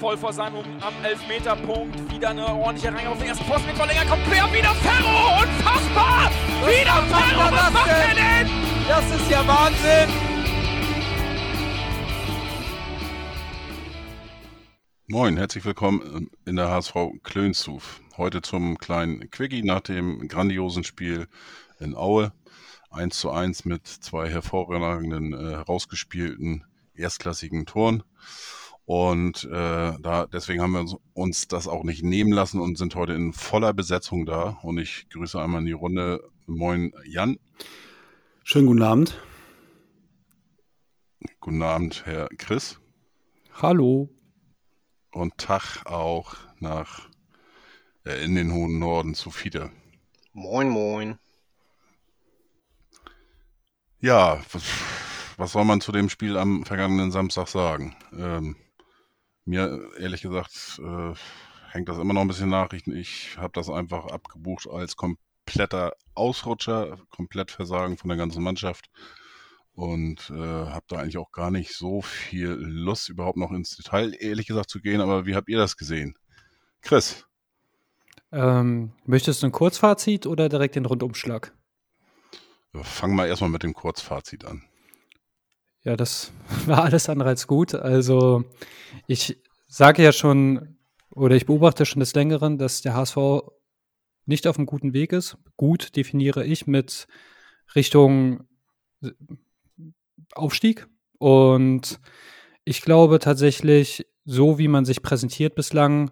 voll vor seinem am Elfmeterpunkt. Wieder eine ordentliche Reihe auf den ersten Posten mit Verlänger. Kommt quer, wieder Ferro! Unfassbar! Was wieder Ferro! Was macht er denn? Das ist ja Wahnsinn! Moin, herzlich willkommen in der HSV Klönstuf. Heute zum kleinen Quickie nach dem grandiosen Spiel in Aue. 1 zu 1 mit zwei hervorragenden, äh, herausgespielten erstklassigen Toren. Und äh, da deswegen haben wir uns das auch nicht nehmen lassen und sind heute in voller Besetzung da. Und ich grüße einmal in die Runde. Moin, Jan. Schönen guten Abend. Guten Abend, Herr Chris. Hallo. Und Tag auch nach äh, in den hohen Norden zu Fiete. Moin, moin. Ja, was, was soll man zu dem Spiel am vergangenen Samstag sagen? Ähm, mir, ehrlich gesagt, äh, hängt das immer noch ein bisschen Nachrichten. Ich habe das einfach abgebucht als kompletter Ausrutscher, komplett Versagen von der ganzen Mannschaft und äh, habe da eigentlich auch gar nicht so viel Lust, überhaupt noch ins Detail, ehrlich gesagt, zu gehen. Aber wie habt ihr das gesehen? Chris? Ähm, möchtest du ein Kurzfazit oder direkt den Rundumschlag? Fangen wir erstmal mit dem Kurzfazit an. Ja, das war alles andere als gut. Also ich sage ja schon oder ich beobachte schon des Längeren, dass der HSV nicht auf einem guten Weg ist. Gut definiere ich mit Richtung Aufstieg. Und ich glaube tatsächlich, so wie man sich präsentiert bislang,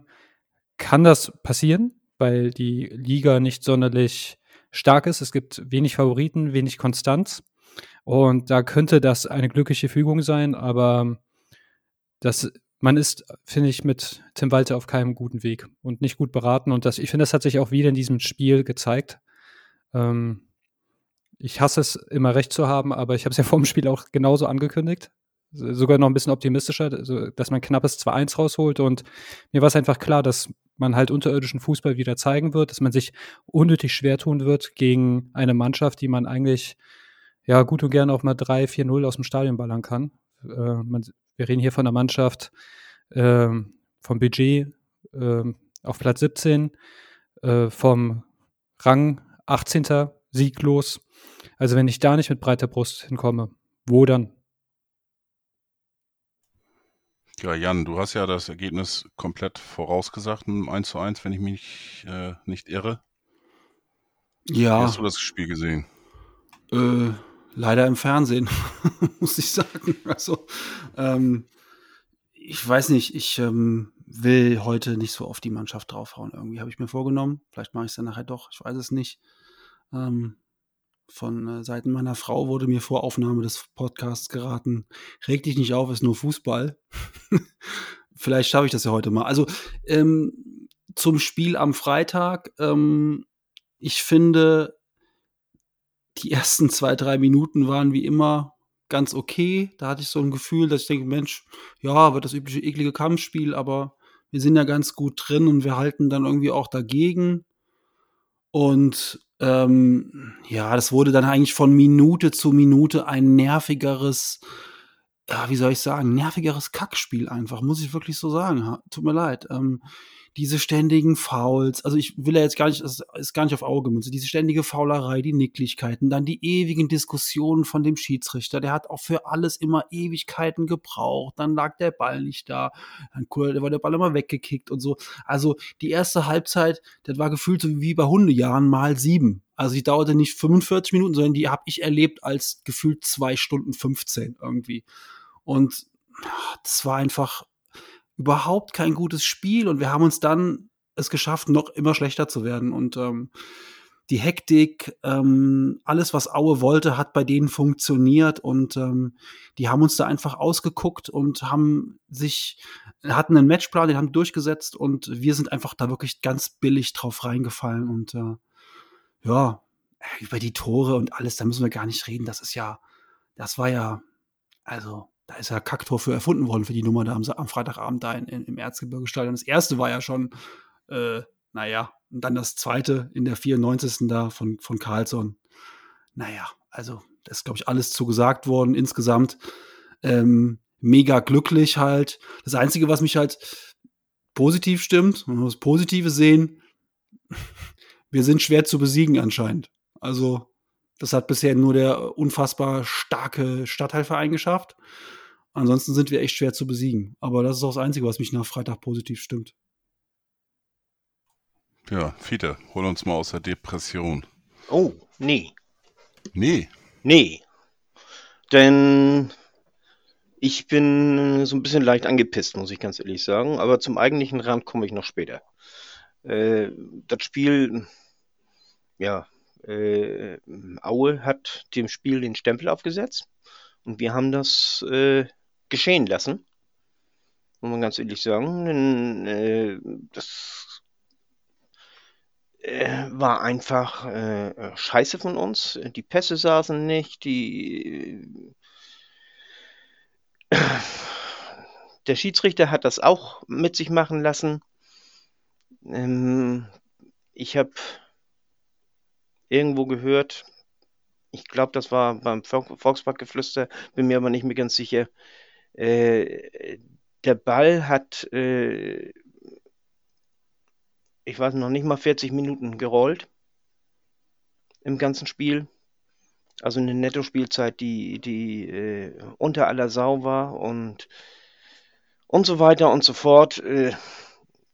kann das passieren, weil die Liga nicht sonderlich stark ist. Es gibt wenig Favoriten, wenig Konstanz. Und da könnte das eine glückliche Fügung sein, aber das, man ist, finde ich, mit Tim Walter auf keinem guten Weg und nicht gut beraten. Und das, ich finde, das hat sich auch wieder in diesem Spiel gezeigt. Ähm, ich hasse es, immer recht zu haben, aber ich habe es ja vor dem Spiel auch genauso angekündigt. Sogar noch ein bisschen optimistischer, dass man knappes 2-1 rausholt. Und mir war es einfach klar, dass man halt unterirdischen Fußball wieder zeigen wird, dass man sich unnötig schwer tun wird gegen eine Mannschaft, die man eigentlich ja gut und gerne auch mal 3, 4-0 aus dem Stadion ballern kann. Äh, man, wir reden hier von einer Mannschaft äh, vom Budget äh, auf Platz 17, äh, vom Rang 18. sieglos. Also wenn ich da nicht mit breiter Brust hinkomme, wo dann? Ja, Jan, du hast ja das Ergebnis komplett vorausgesagt, ein 1 zu 1, wenn ich mich äh, nicht irre. Ja. Wie hast du das Spiel gesehen? Äh, leider im Fernsehen, muss ich sagen. Also, ähm, ich weiß nicht, ich ähm, will heute nicht so auf die Mannschaft draufhauen. Irgendwie habe ich mir vorgenommen. Vielleicht mache ich es dann nachher doch, ich weiß es nicht. Ähm, von äh, Seiten meiner Frau wurde mir vor Aufnahme des Podcasts geraten, reg dich nicht auf, ist nur Fußball. Vielleicht schaffe ich das ja heute mal. Also ähm, zum Spiel am Freitag. Ähm, ich finde, die ersten zwei, drei Minuten waren wie immer ganz okay. Da hatte ich so ein Gefühl, dass ich denke, Mensch, ja, wird das übliche eklige Kampfspiel, aber wir sind ja ganz gut drin und wir halten dann irgendwie auch dagegen. Und ähm, ja, das wurde dann eigentlich von Minute zu Minute ein nervigeres, ja, wie soll ich sagen, nervigeres Kackspiel einfach, muss ich wirklich so sagen. Tut mir leid. Ähm, diese ständigen Fouls, also ich will ja jetzt gar nicht, das ist gar nicht auf Auge, diese ständige Faulerei, die Nicklichkeiten, dann die ewigen Diskussionen von dem Schiedsrichter, der hat auch für alles immer Ewigkeiten gebraucht, dann lag der Ball nicht da, dann war der Ball immer weggekickt und so. Also die erste Halbzeit, das war gefühlt so wie bei Hundejahren mal sieben. Also die dauerte nicht 45 Minuten, sondern die habe ich erlebt als gefühlt zwei Stunden 15 irgendwie. Und das war einfach überhaupt kein gutes Spiel und wir haben uns dann es geschafft, noch immer schlechter zu werden. Und ähm, die Hektik, ähm, alles, was Aue wollte, hat bei denen funktioniert und ähm, die haben uns da einfach ausgeguckt und haben sich, hatten einen Matchplan, den haben durchgesetzt und wir sind einfach da wirklich ganz billig drauf reingefallen und äh, ja, über die Tore und alles, da müssen wir gar nicht reden. Das ist ja, das war ja, also da ist ja Kacktor für erfunden worden für die Nummer da am, am Freitagabend da in, in, im Erzgebirgestadion. Das erste war ja schon, äh, naja, und dann das zweite in der 94. da von, von Carlsson. Naja, also das ist, glaube ich, alles zugesagt worden insgesamt. Ähm, mega glücklich halt. Das Einzige, was mich halt positiv stimmt, wir das Positive sehen, wir sind schwer zu besiegen anscheinend. Also, das hat bisher nur der unfassbar starke Stadtteilverein geschafft. Ansonsten sind wir echt schwer zu besiegen. Aber das ist auch das Einzige, was mich nach Freitag positiv stimmt. Ja, Fiete, hol uns mal aus der Depression. Oh, nee. Nee. Nee. Denn ich bin so ein bisschen leicht angepisst, muss ich ganz ehrlich sagen. Aber zum eigentlichen Rand komme ich noch später. Äh, das Spiel, ja, äh, Aue hat dem Spiel den Stempel aufgesetzt. Und wir haben das äh, geschehen lassen. Muss man ganz ehrlich sagen. Denn, äh, das äh, war einfach äh, scheiße von uns. Die Pässe saßen nicht, die der Schiedsrichter hat das auch mit sich machen lassen. Ähm, ich habe irgendwo gehört, ich glaube, das war beim Volksparkgeflüster, bin mir aber nicht mehr ganz sicher. Äh, der Ball hat, äh, ich weiß noch nicht mal 40 Minuten gerollt im ganzen Spiel. Also eine Netto-Spielzeit, die, die äh, unter aller Sau war und, und so weiter und so fort.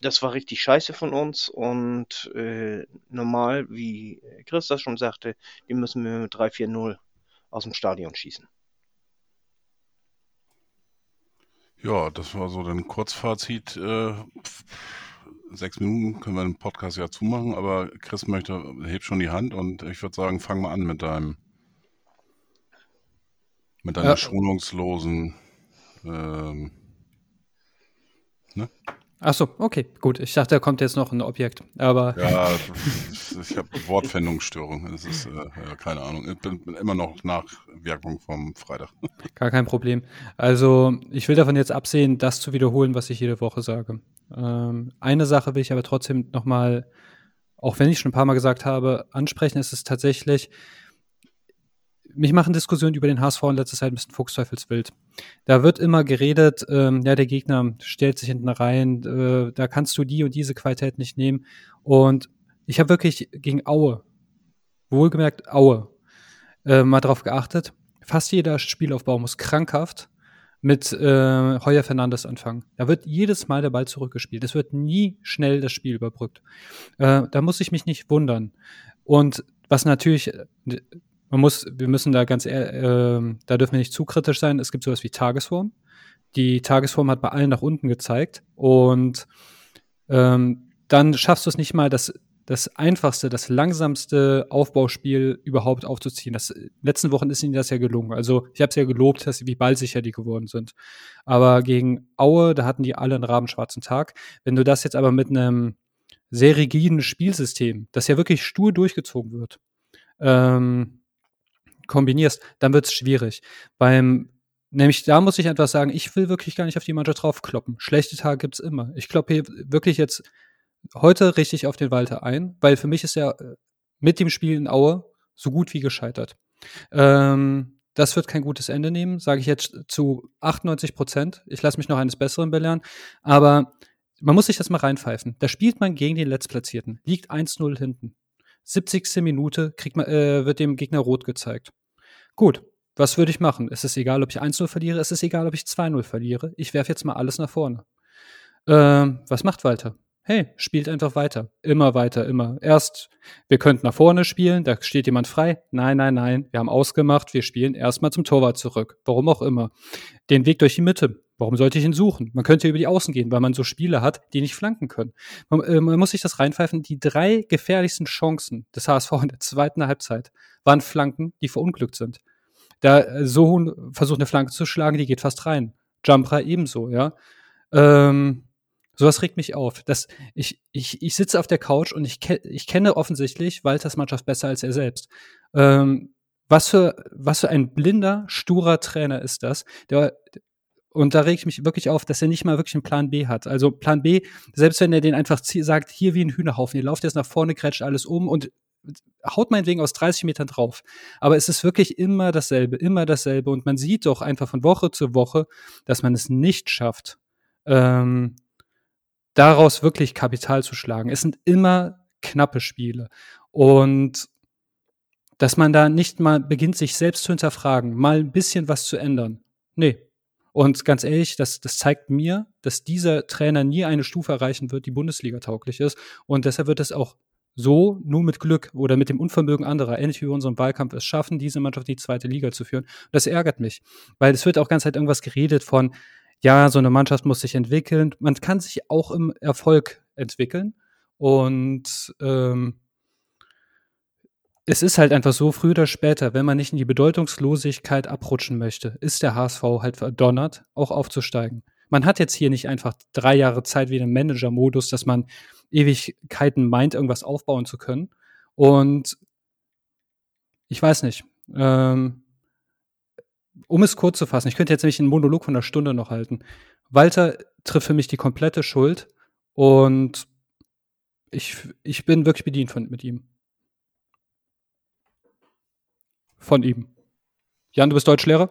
Das war richtig scheiße von uns und äh, normal, wie Chris das schon sagte, die müssen wir mit 3-4-0 aus dem Stadion schießen. Ja, das war so ein Kurzfazit. Äh, sechs Minuten können wir den Podcast ja zumachen, aber Chris möchte, hebt schon die Hand und ich würde sagen, fang mal an mit deinem mit deiner Ja. schonungslosen ähm, ne? Ach so, okay, gut. Ich dachte, da kommt jetzt noch ein Objekt. Aber Ja, ich habe Wortfindungsstörung. Es ist äh, ja, keine Ahnung. Ich bin, bin immer noch Nachwirkung vom Freitag. gar kein Problem. Also, ich will davon jetzt absehen, das zu wiederholen, was ich jede Woche sage. Ähm, eine Sache will ich aber trotzdem nochmal, auch wenn ich schon ein paar Mal gesagt habe, ansprechen. Es ist tatsächlich, mich machen Diskussionen über den HSV in letzter Zeit ein bisschen fuchsteufelswild. Da wird immer geredet, ähm, ja, der Gegner stellt sich hinten rein, äh, da kannst du die und diese Qualität nicht nehmen. Und ich habe wirklich gegen Aue, wohlgemerkt Aue, äh, mal drauf geachtet. Fast jeder Spielaufbau muss krankhaft mit äh, Heuer Fernandes anfangen. Da wird jedes Mal der Ball zurückgespielt. Es wird nie schnell das Spiel überbrückt. Äh, da muss ich mich nicht wundern. Und was natürlich, äh, man muss, wir müssen da ganz, äh, da dürfen wir nicht zu kritisch sein. Es gibt sowas wie Tagesform. Die Tagesform hat bei allen nach unten gezeigt und ähm, dann schaffst du es nicht mal, das, das einfachste, das langsamste Aufbauspiel überhaupt aufzuziehen. Das, letzten Wochen ist ihnen das ja gelungen. Also ich habe es ja gelobt, dass sie, wie ballsicher die geworden sind. Aber gegen Aue, da hatten die alle einen rabenschwarzen Tag. Wenn du das jetzt aber mit einem sehr rigiden Spielsystem, das ja wirklich stur durchgezogen wird, ähm, kombinierst, dann wird es schwierig. Beim Nämlich, da muss ich etwas sagen, ich will wirklich gar nicht auf die Mannschaft draufkloppen. Schlechte Tage gibt's immer. Ich kloppe hier wirklich jetzt heute richtig auf den Walter ein, weil für mich ist er äh, mit dem Spiel in Aue so gut wie gescheitert. Ähm, das wird kein gutes Ende nehmen, sage ich jetzt zu 98 Prozent. Ich lasse mich noch eines Besseren belehren. Aber man muss sich das mal reinpfeifen. Da spielt man gegen den Letztplatzierten, liegt 1-0 hinten. 70. Minute kriegt man, äh, wird dem Gegner rot gezeigt. Gut, was würde ich machen? Es ist egal, ob ich 1-0 verliere, es ist egal, ob ich 2-0 verliere. Ich werfe jetzt mal alles nach vorne. Ähm, was macht Walter? Hey, spielt einfach weiter. Immer weiter, immer. Erst, wir könnten nach vorne spielen, da steht jemand frei. Nein, nein, nein, wir haben ausgemacht, wir spielen erstmal zum Torwart zurück. Warum auch immer. Den Weg durch die Mitte. Warum sollte ich ihn suchen? Man könnte über die Außen gehen, weil man so Spieler hat, die nicht flanken können. Man, äh, man muss sich das reinpfeifen. Die drei gefährlichsten Chancen des HSV in der zweiten Halbzeit waren Flanken, die verunglückt sind. Da äh, Sohun versucht eine Flanke zu schlagen, die geht fast rein. Jumpra ebenso, ja. Ähm, sowas regt mich auf. Das, ich, ich, ich sitze auf der Couch und ich, ke ich kenne offensichtlich Walters Mannschaft besser als er selbst. Ähm, was für, was für ein blinder, sturer Trainer ist das? Der, und da reg ich mich wirklich auf, dass er nicht mal wirklich einen Plan B hat. Also Plan B, selbst wenn er den einfach sagt, hier wie ein Hühnerhaufen, ihr lauft jetzt nach vorne, kretscht alles um und haut meinetwegen aus 30 Metern drauf. Aber es ist wirklich immer dasselbe, immer dasselbe. Und man sieht doch einfach von Woche zu Woche, dass man es nicht schafft, ähm, daraus wirklich Kapital zu schlagen. Es sind immer knappe Spiele. Und dass man da nicht mal beginnt, sich selbst zu hinterfragen, mal ein bisschen was zu ändern. Nee. Und ganz ehrlich, das, das zeigt mir, dass dieser Trainer nie eine Stufe erreichen wird, die Bundesliga tauglich ist. Und deshalb wird es auch so nur mit Glück oder mit dem Unvermögen anderer, ähnlich wie wir unseren Wahlkampf es schaffen, diese Mannschaft in die zweite Liga zu führen. Das ärgert mich, weil es wird auch ganz halt irgendwas geredet von, ja, so eine Mannschaft muss sich entwickeln. Man kann sich auch im Erfolg entwickeln. Und ähm, es ist halt einfach so, früher oder später, wenn man nicht in die Bedeutungslosigkeit abrutschen möchte, ist der HSV halt verdonnert, auch aufzusteigen. Man hat jetzt hier nicht einfach drei Jahre Zeit wie im Manager-Modus, dass man Ewigkeiten meint, irgendwas aufbauen zu können. Und ich weiß nicht. Ähm, um es kurz zu fassen, ich könnte jetzt nämlich einen Monolog von einer Stunde noch halten. Walter trifft für mich die komplette Schuld und ich, ich bin wirklich bedient von, mit ihm. Von ihm. Jan, du bist Deutschlehrer?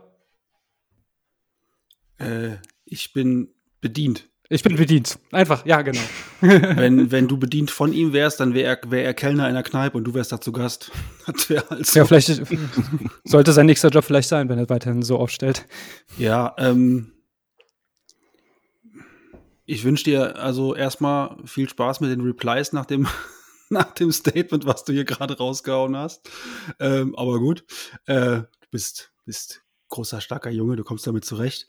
Äh, ich bin bedient. Ich bin bedient. Einfach, ja, genau. wenn, wenn du bedient von ihm wärst, dann wäre er, wär er Kellner in der Kneipe und du wärst da zu Gast. Das wäre also. Ja, vielleicht sollte sein nächster Job vielleicht sein, wenn er weiterhin so aufstellt. Ja, ähm. Ich wünsche dir also erstmal viel Spaß mit den Replies nach dem, nach dem Statement, was du hier gerade rausgehauen hast. Ähm, aber gut, äh, du bist, bist großer, starker Junge, du kommst damit zurecht.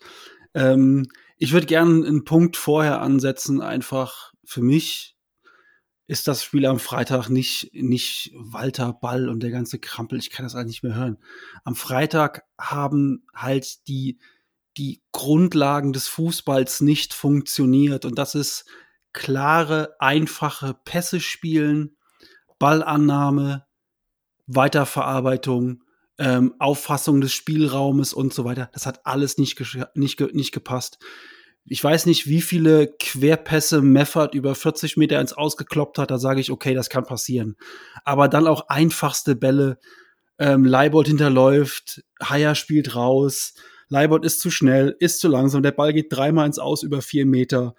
Ähm, ich würde gerne einen Punkt vorher ansetzen, einfach für mich ist das Spiel am Freitag nicht, nicht Walter Ball und der ganze Krampel. Ich kann das eigentlich nicht mehr hören. Am Freitag haben halt die, die Grundlagen des Fußballs nicht funktioniert. Und das ist klare, einfache Pässe spielen, Ballannahme, Weiterverarbeitung, ähm, Auffassung des Spielraumes und so weiter. Das hat alles nicht, nicht, nicht gepasst ich weiß nicht, wie viele Querpässe Meffert über 40 Meter ins Ausgekloppt hat, da sage ich, okay, das kann passieren. Aber dann auch einfachste Bälle. Ähm, Leibold hinterläuft, Haier spielt raus, Leibold ist zu schnell, ist zu langsam, der Ball geht dreimal ins Aus über vier Meter.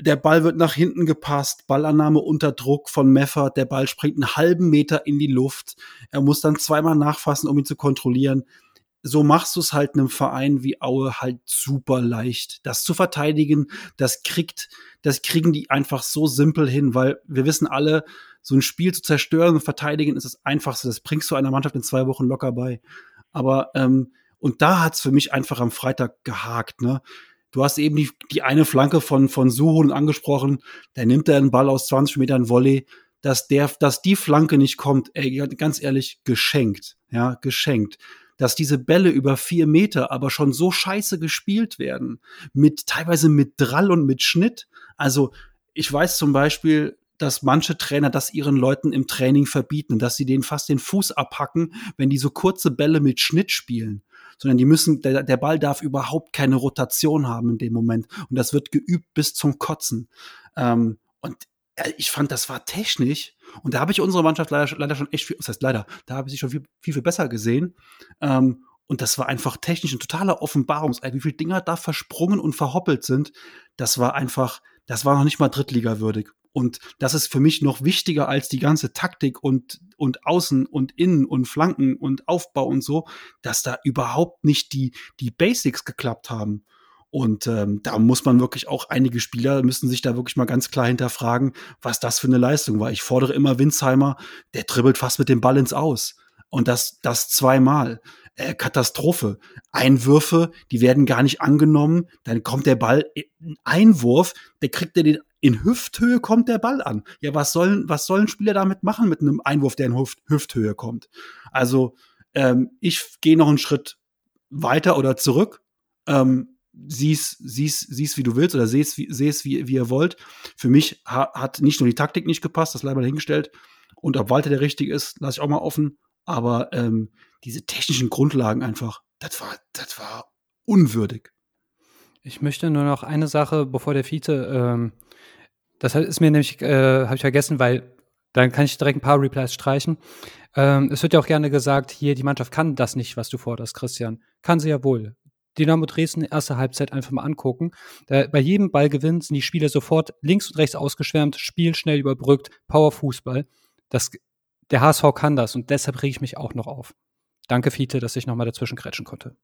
Der Ball wird nach hinten gepasst, Ballannahme unter Druck von Meffert, der Ball springt einen halben Meter in die Luft. Er muss dann zweimal nachfassen, um ihn zu kontrollieren so machst du es halt einem Verein wie Aue halt super leicht. Das zu verteidigen, das kriegt, das kriegen die einfach so simpel hin, weil wir wissen alle, so ein Spiel zu zerstören und verteidigen ist das Einfachste. Das bringst du einer Mannschaft in zwei Wochen locker bei. Aber, ähm, und da hat's für mich einfach am Freitag gehakt, ne? Du hast eben die, die eine Flanke von, von Suhun angesprochen. Der nimmt da einen Ball aus 20 Metern Volley. Dass der, dass die Flanke nicht kommt, ey, ganz ehrlich, geschenkt. Ja, geschenkt dass diese Bälle über vier Meter aber schon so scheiße gespielt werden, mit teilweise mit Drall und mit Schnitt. Also ich weiß zum Beispiel, dass manche Trainer das ihren Leuten im Training verbieten, dass sie denen fast den Fuß abhacken, wenn die so kurze Bälle mit Schnitt spielen. Sondern die müssen, der, der Ball darf überhaupt keine Rotation haben in dem Moment. Und das wird geübt bis zum Kotzen. Ähm, und ich fand, das war technisch. Und da habe ich unsere Mannschaft leider, leider schon echt viel, das heißt leider, da habe ich sie schon viel, viel, viel besser gesehen. Ähm, und das war einfach technisch ein totaler Offenbarungseid. Wie viele Dinger da versprungen und verhoppelt sind, das war einfach, das war noch nicht mal Drittliga-würdig. Und das ist für mich noch wichtiger als die ganze Taktik und, und Außen und Innen und Flanken und Aufbau und so, dass da überhaupt nicht die, die Basics geklappt haben. Und ähm, da muss man wirklich auch einige Spieler müssen sich da wirklich mal ganz klar hinterfragen, was das für eine Leistung war. Ich fordere immer Winsheimer, der dribbelt fast mit dem Ball ins Aus. Und das, das zweimal. Äh, Katastrophe. Einwürfe, die werden gar nicht angenommen. Dann kommt der Ball, ein Einwurf, der kriegt er den, in Hüfthöhe kommt der Ball an. Ja, was sollen, was sollen Spieler damit machen mit einem Einwurf, der in Hüft, Hüfthöhe kommt? Also, ähm, ich gehe noch einen Schritt weiter oder zurück. Ähm, sieh's, sieh's, sieh's, wie du willst oder seh's, wie, seh's, wie, wie ihr wollt. Für mich ha, hat nicht nur die Taktik nicht gepasst, das leider dahingestellt. Und ob Walter der richtige ist, lasse ich auch mal offen. Aber ähm, diese technischen Grundlagen einfach, das war, das war unwürdig. Ich möchte nur noch eine Sache, bevor der Vize, ähm, das ist mir nämlich, äh, habe ich vergessen, weil dann kann ich direkt ein paar Replies streichen. Ähm, es wird ja auch gerne gesagt, hier, die Mannschaft kann das nicht, was du forderst, Christian. Kann sie ja wohl Dynamo Dresden erste Halbzeit einfach mal angucken. Bei jedem Ballgewinn sind die Spieler sofort links und rechts ausgeschwärmt, Spiel schnell überbrückt, Powerfußball. Das, der HSV kann das und deshalb rege ich mich auch noch auf. Danke, Fiete, dass ich nochmal dazwischen kretschen konnte.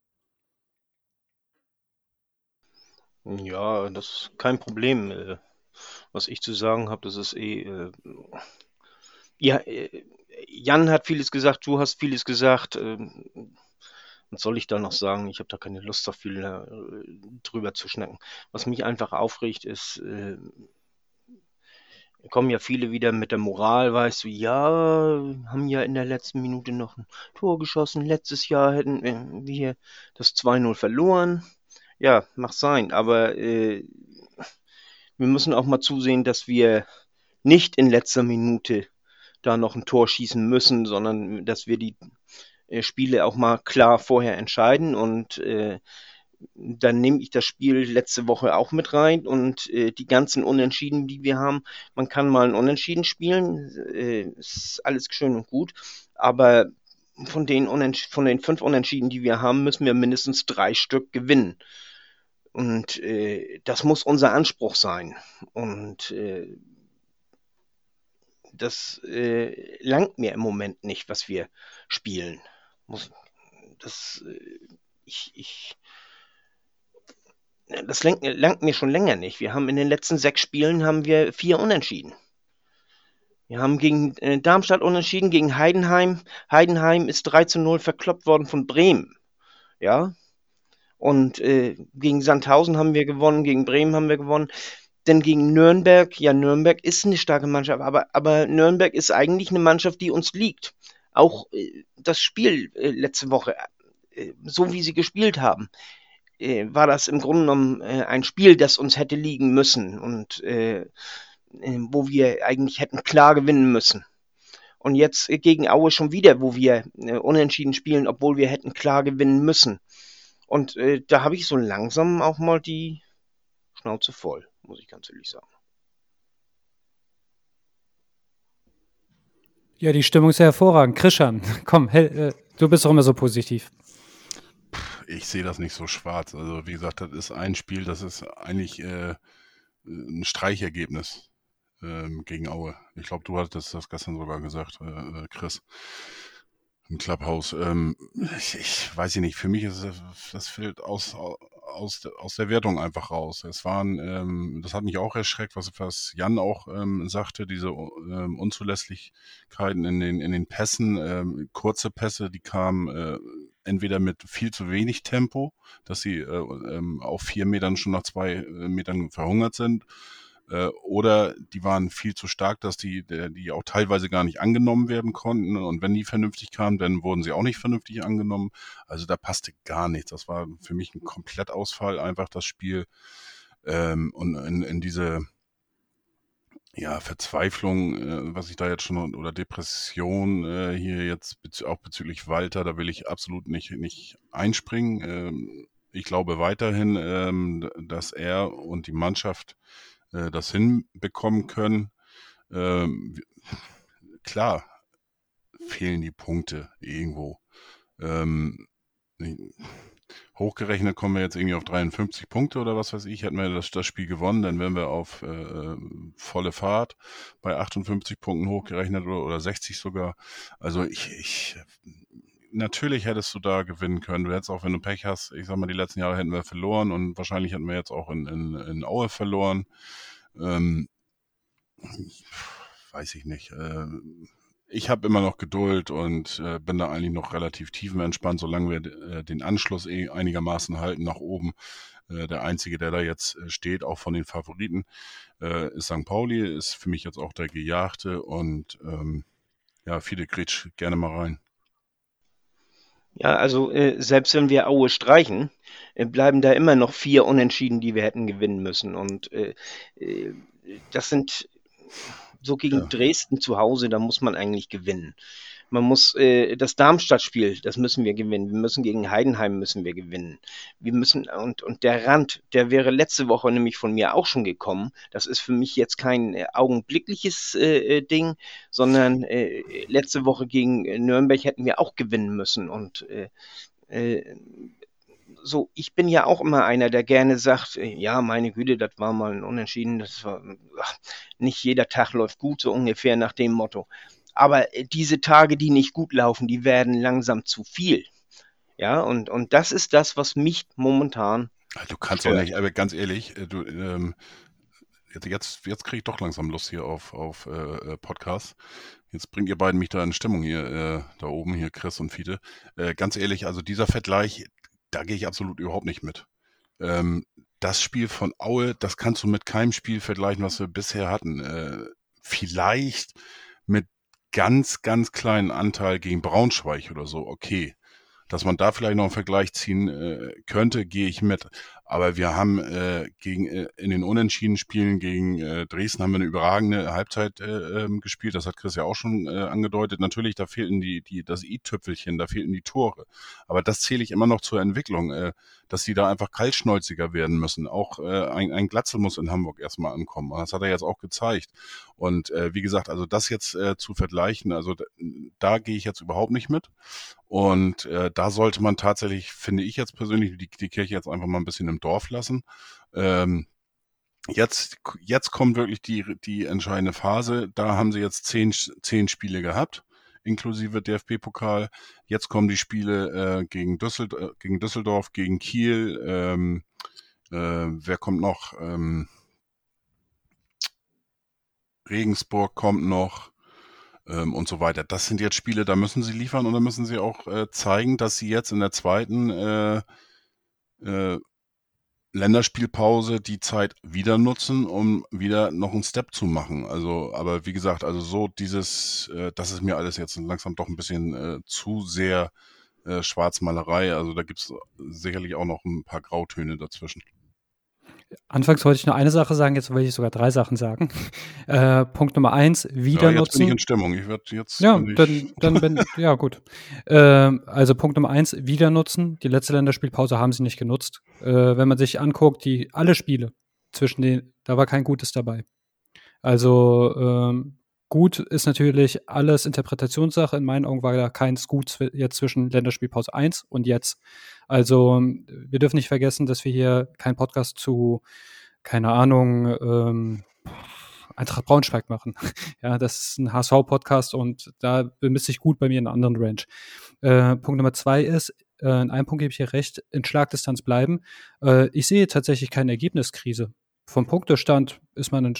Ja, das ist kein Problem. Äh, was ich zu sagen habe, das ist eh. Äh, ja, äh, Jan hat vieles gesagt, du hast vieles gesagt. Ähm, was soll ich da noch sagen? Ich habe da keine Lust, auf viel drüber zu schnacken. Was mich einfach aufregt, ist, kommen ja viele wieder mit der Moral, weißt du, ja, haben ja in der letzten Minute noch ein Tor geschossen. Letztes Jahr hätten wir das 2-0 verloren. Ja, mag sein, aber äh, wir müssen auch mal zusehen, dass wir nicht in letzter Minute da noch ein Tor schießen müssen, sondern dass wir die äh, Spiele auch mal klar vorher entscheiden und äh, dann nehme ich das Spiel letzte Woche auch mit rein und äh, die ganzen Unentschieden, die wir haben, man kann mal ein Unentschieden spielen, äh, ist alles schön und gut, aber von den, von den fünf Unentschieden, die wir haben, müssen wir mindestens drei Stück gewinnen. Und äh, das muss unser Anspruch sein. Und äh, das äh, langt mir im Moment nicht, was wir spielen. Muss, das, äh, ich, ich, das langt, langt mir schon länger nicht. Wir haben in den letzten sechs Spielen haben wir vier Unentschieden. Wir haben gegen äh, Darmstadt unentschieden, gegen Heidenheim. Heidenheim ist 3 zu 0 verkloppt worden von Bremen. Ja. Und äh, gegen Sandhausen haben wir gewonnen, gegen Bremen haben wir gewonnen. Denn gegen Nürnberg, ja, Nürnberg ist eine starke Mannschaft, aber, aber Nürnberg ist eigentlich eine Mannschaft, die uns liegt. Auch äh, das Spiel äh, letzte Woche, äh, so wie sie gespielt haben, äh, war das im Grunde genommen äh, ein Spiel, das uns hätte liegen müssen und äh, wo wir eigentlich hätten klar gewinnen müssen. Und jetzt gegen Aue schon wieder, wo wir unentschieden spielen, obwohl wir hätten klar gewinnen müssen. Und da habe ich so langsam auch mal die Schnauze voll muss ich ganz ehrlich sagen. Ja, die Stimmung ist ja hervorragend. Krishan, komm, äh, du bist doch immer so positiv. Ich sehe das nicht so schwarz. Also, wie gesagt, das ist ein Spiel, das ist eigentlich äh, ein Streichergebnis ähm, gegen Aue. Ich glaube, du hattest das gestern sogar gesagt, äh, äh Chris im Clubhouse. Ähm, ich, ich weiß nicht, für mich ist das, das fällt aus, aus, aus der Wertung einfach raus. Es waren, ähm, das hat mich auch erschreckt, was, was Jan auch ähm, sagte, diese ähm, Unzulässlichkeiten in den, in den Pässen, ähm, kurze Pässe, die kamen äh, entweder mit viel zu wenig Tempo, dass sie äh, ähm, auf vier Metern schon nach zwei äh, Metern verhungert sind, äh, oder die waren viel zu stark, dass die, der, die auch teilweise gar nicht angenommen werden konnten. Und wenn die vernünftig kamen, dann wurden sie auch nicht vernünftig angenommen. Also da passte gar nichts. Das war für mich ein Komplettausfall, einfach das Spiel. Ähm, und in, in diese ja, Verzweiflung, äh, was ich da jetzt schon oder Depression äh, hier jetzt bez auch bezüglich Walter, da will ich absolut nicht, nicht einspringen. Ähm, ich glaube weiterhin, ähm, dass er und die Mannschaft äh, das hinbekommen können. Ähm, klar fehlen die Punkte irgendwo. Ähm, hochgerechnet kommen wir jetzt irgendwie auf 53 Punkte oder was weiß ich. Hätten wir das, das Spiel gewonnen, dann wären wir auf äh, volle Fahrt bei 58 Punkten hochgerechnet oder, oder 60 sogar. Also ich, ich natürlich hättest du da gewinnen können. Du hättest auch, wenn du Pech hast, ich sag mal, die letzten Jahre hätten wir verloren und wahrscheinlich hätten wir jetzt auch in, in, in Aue verloren. Ähm, weiß ich nicht. Äh, ich habe immer noch Geduld und äh, bin da eigentlich noch relativ tiefenentspannt, solange wir äh, den Anschluss eh einigermaßen halten nach oben. Äh, der einzige, der da jetzt äh, steht, auch von den Favoriten, äh, ist St. Pauli, ist für mich jetzt auch der Gejagte und ähm, ja, viele Gritsch, gerne mal rein. Ja, also äh, selbst wenn wir Aue streichen, bleiben da immer noch vier Unentschieden, die wir hätten gewinnen müssen. Und das sind so gegen ja. Dresden zu Hause, da muss man eigentlich gewinnen. Man muss äh, das Darmstadt-Spiel, das müssen wir gewinnen. Wir müssen gegen Heidenheim müssen wir gewinnen. Wir müssen und und der Rand, der wäre letzte Woche nämlich von mir auch schon gekommen. Das ist für mich jetzt kein äh, augenblickliches äh, äh Ding, sondern äh, letzte Woche gegen Nürnberg hätten wir auch gewinnen müssen und äh, so, ich bin ja auch immer einer, der gerne sagt, äh, ja, meine Güte, das war mal ein Unentschieden, das war, ach, nicht jeder Tag läuft gut, so ungefähr nach dem Motto. Aber äh, diese Tage, die nicht gut laufen, die werden langsam zu viel. Ja, und, und das ist das, was mich momentan. Du kannst doch nicht, aber ganz ehrlich, äh, du, ähm, jetzt, jetzt kriege ich doch langsam Lust hier auf, auf äh, Podcast. Jetzt bringt ihr beiden mich da in Stimmung hier, äh, da oben, hier Chris und Fiete. Äh, ganz ehrlich, also dieser Vergleich, da gehe ich absolut überhaupt nicht mit. Ähm, das Spiel von Aue, das kannst du mit keinem Spiel vergleichen, was wir bisher hatten. Äh, vielleicht mit ganz, ganz kleinen Anteil gegen Braunschweig oder so, okay. Dass man da vielleicht noch einen Vergleich ziehen äh, könnte, gehe ich mit. Aber wir haben äh, gegen äh, in den unentschieden Spielen gegen äh, Dresden haben wir eine überragende Halbzeit äh, ähm, gespielt. Das hat Chris ja auch schon äh, angedeutet. Natürlich, da fehlten die, die das i-Tüpfelchen, da fehlten die Tore. Aber das zähle ich immer noch zur Entwicklung, äh, dass sie da einfach kaltschnäuziger werden müssen. Auch äh, ein, ein Glatzel muss in Hamburg erstmal ankommen. Das hat er jetzt auch gezeigt. Und äh, wie gesagt, also das jetzt äh, zu vergleichen, also da, da gehe ich jetzt überhaupt nicht mit. Und äh, da sollte man tatsächlich, finde ich jetzt persönlich, die, die Kirche jetzt einfach mal ein bisschen im Dorf lassen. Ähm, jetzt, jetzt kommt wirklich die, die entscheidende Phase. Da haben sie jetzt zehn, zehn Spiele gehabt, inklusive DFB-Pokal. Jetzt kommen die Spiele äh, gegen, Düsseldorf, äh, gegen Düsseldorf, gegen Kiel. Ähm, äh, wer kommt noch? Ähm, Regensburg kommt noch ähm, und so weiter. Das sind jetzt Spiele, da müssen sie liefern und da müssen sie auch äh, zeigen, dass sie jetzt in der zweiten äh, äh, Länderspielpause die Zeit wieder nutzen, um wieder noch einen Step zu machen. Also, aber wie gesagt, also so dieses, äh, das ist mir alles jetzt langsam doch ein bisschen äh, zu sehr äh, Schwarzmalerei. Also da gibt's sicherlich auch noch ein paar Grautöne dazwischen. Anfangs wollte ich nur eine Sache sagen, jetzt will ich sogar drei Sachen sagen. Äh, Punkt Nummer eins, wieder ja, jetzt nutzen. Bin ich in Stimmung. Ich werde jetzt. Ja, dann, dann bin, ja gut. Äh, also Punkt Nummer eins, wieder nutzen. Die letzte Länderspielpause haben sie nicht genutzt. Äh, wenn man sich anguckt, die alle Spiele zwischen den, da war kein Gutes dabei. Also ähm, gut ist natürlich alles Interpretationssache. In meinen Augen war da keins gut jetzt zwischen Länderspielpause 1 und jetzt. Also wir dürfen nicht vergessen, dass wir hier keinen Podcast zu, keine Ahnung, ähm, Eintracht Braunschweig machen. ja, das ist ein HSV-Podcast und da bemisse ich gut bei mir in einer anderen Range. Äh, Punkt Nummer zwei ist, äh, in einem Punkt gebe ich hier recht, in Schlagdistanz bleiben. Äh, ich sehe tatsächlich keine Ergebniskrise. Vom Punktestand ist man, in,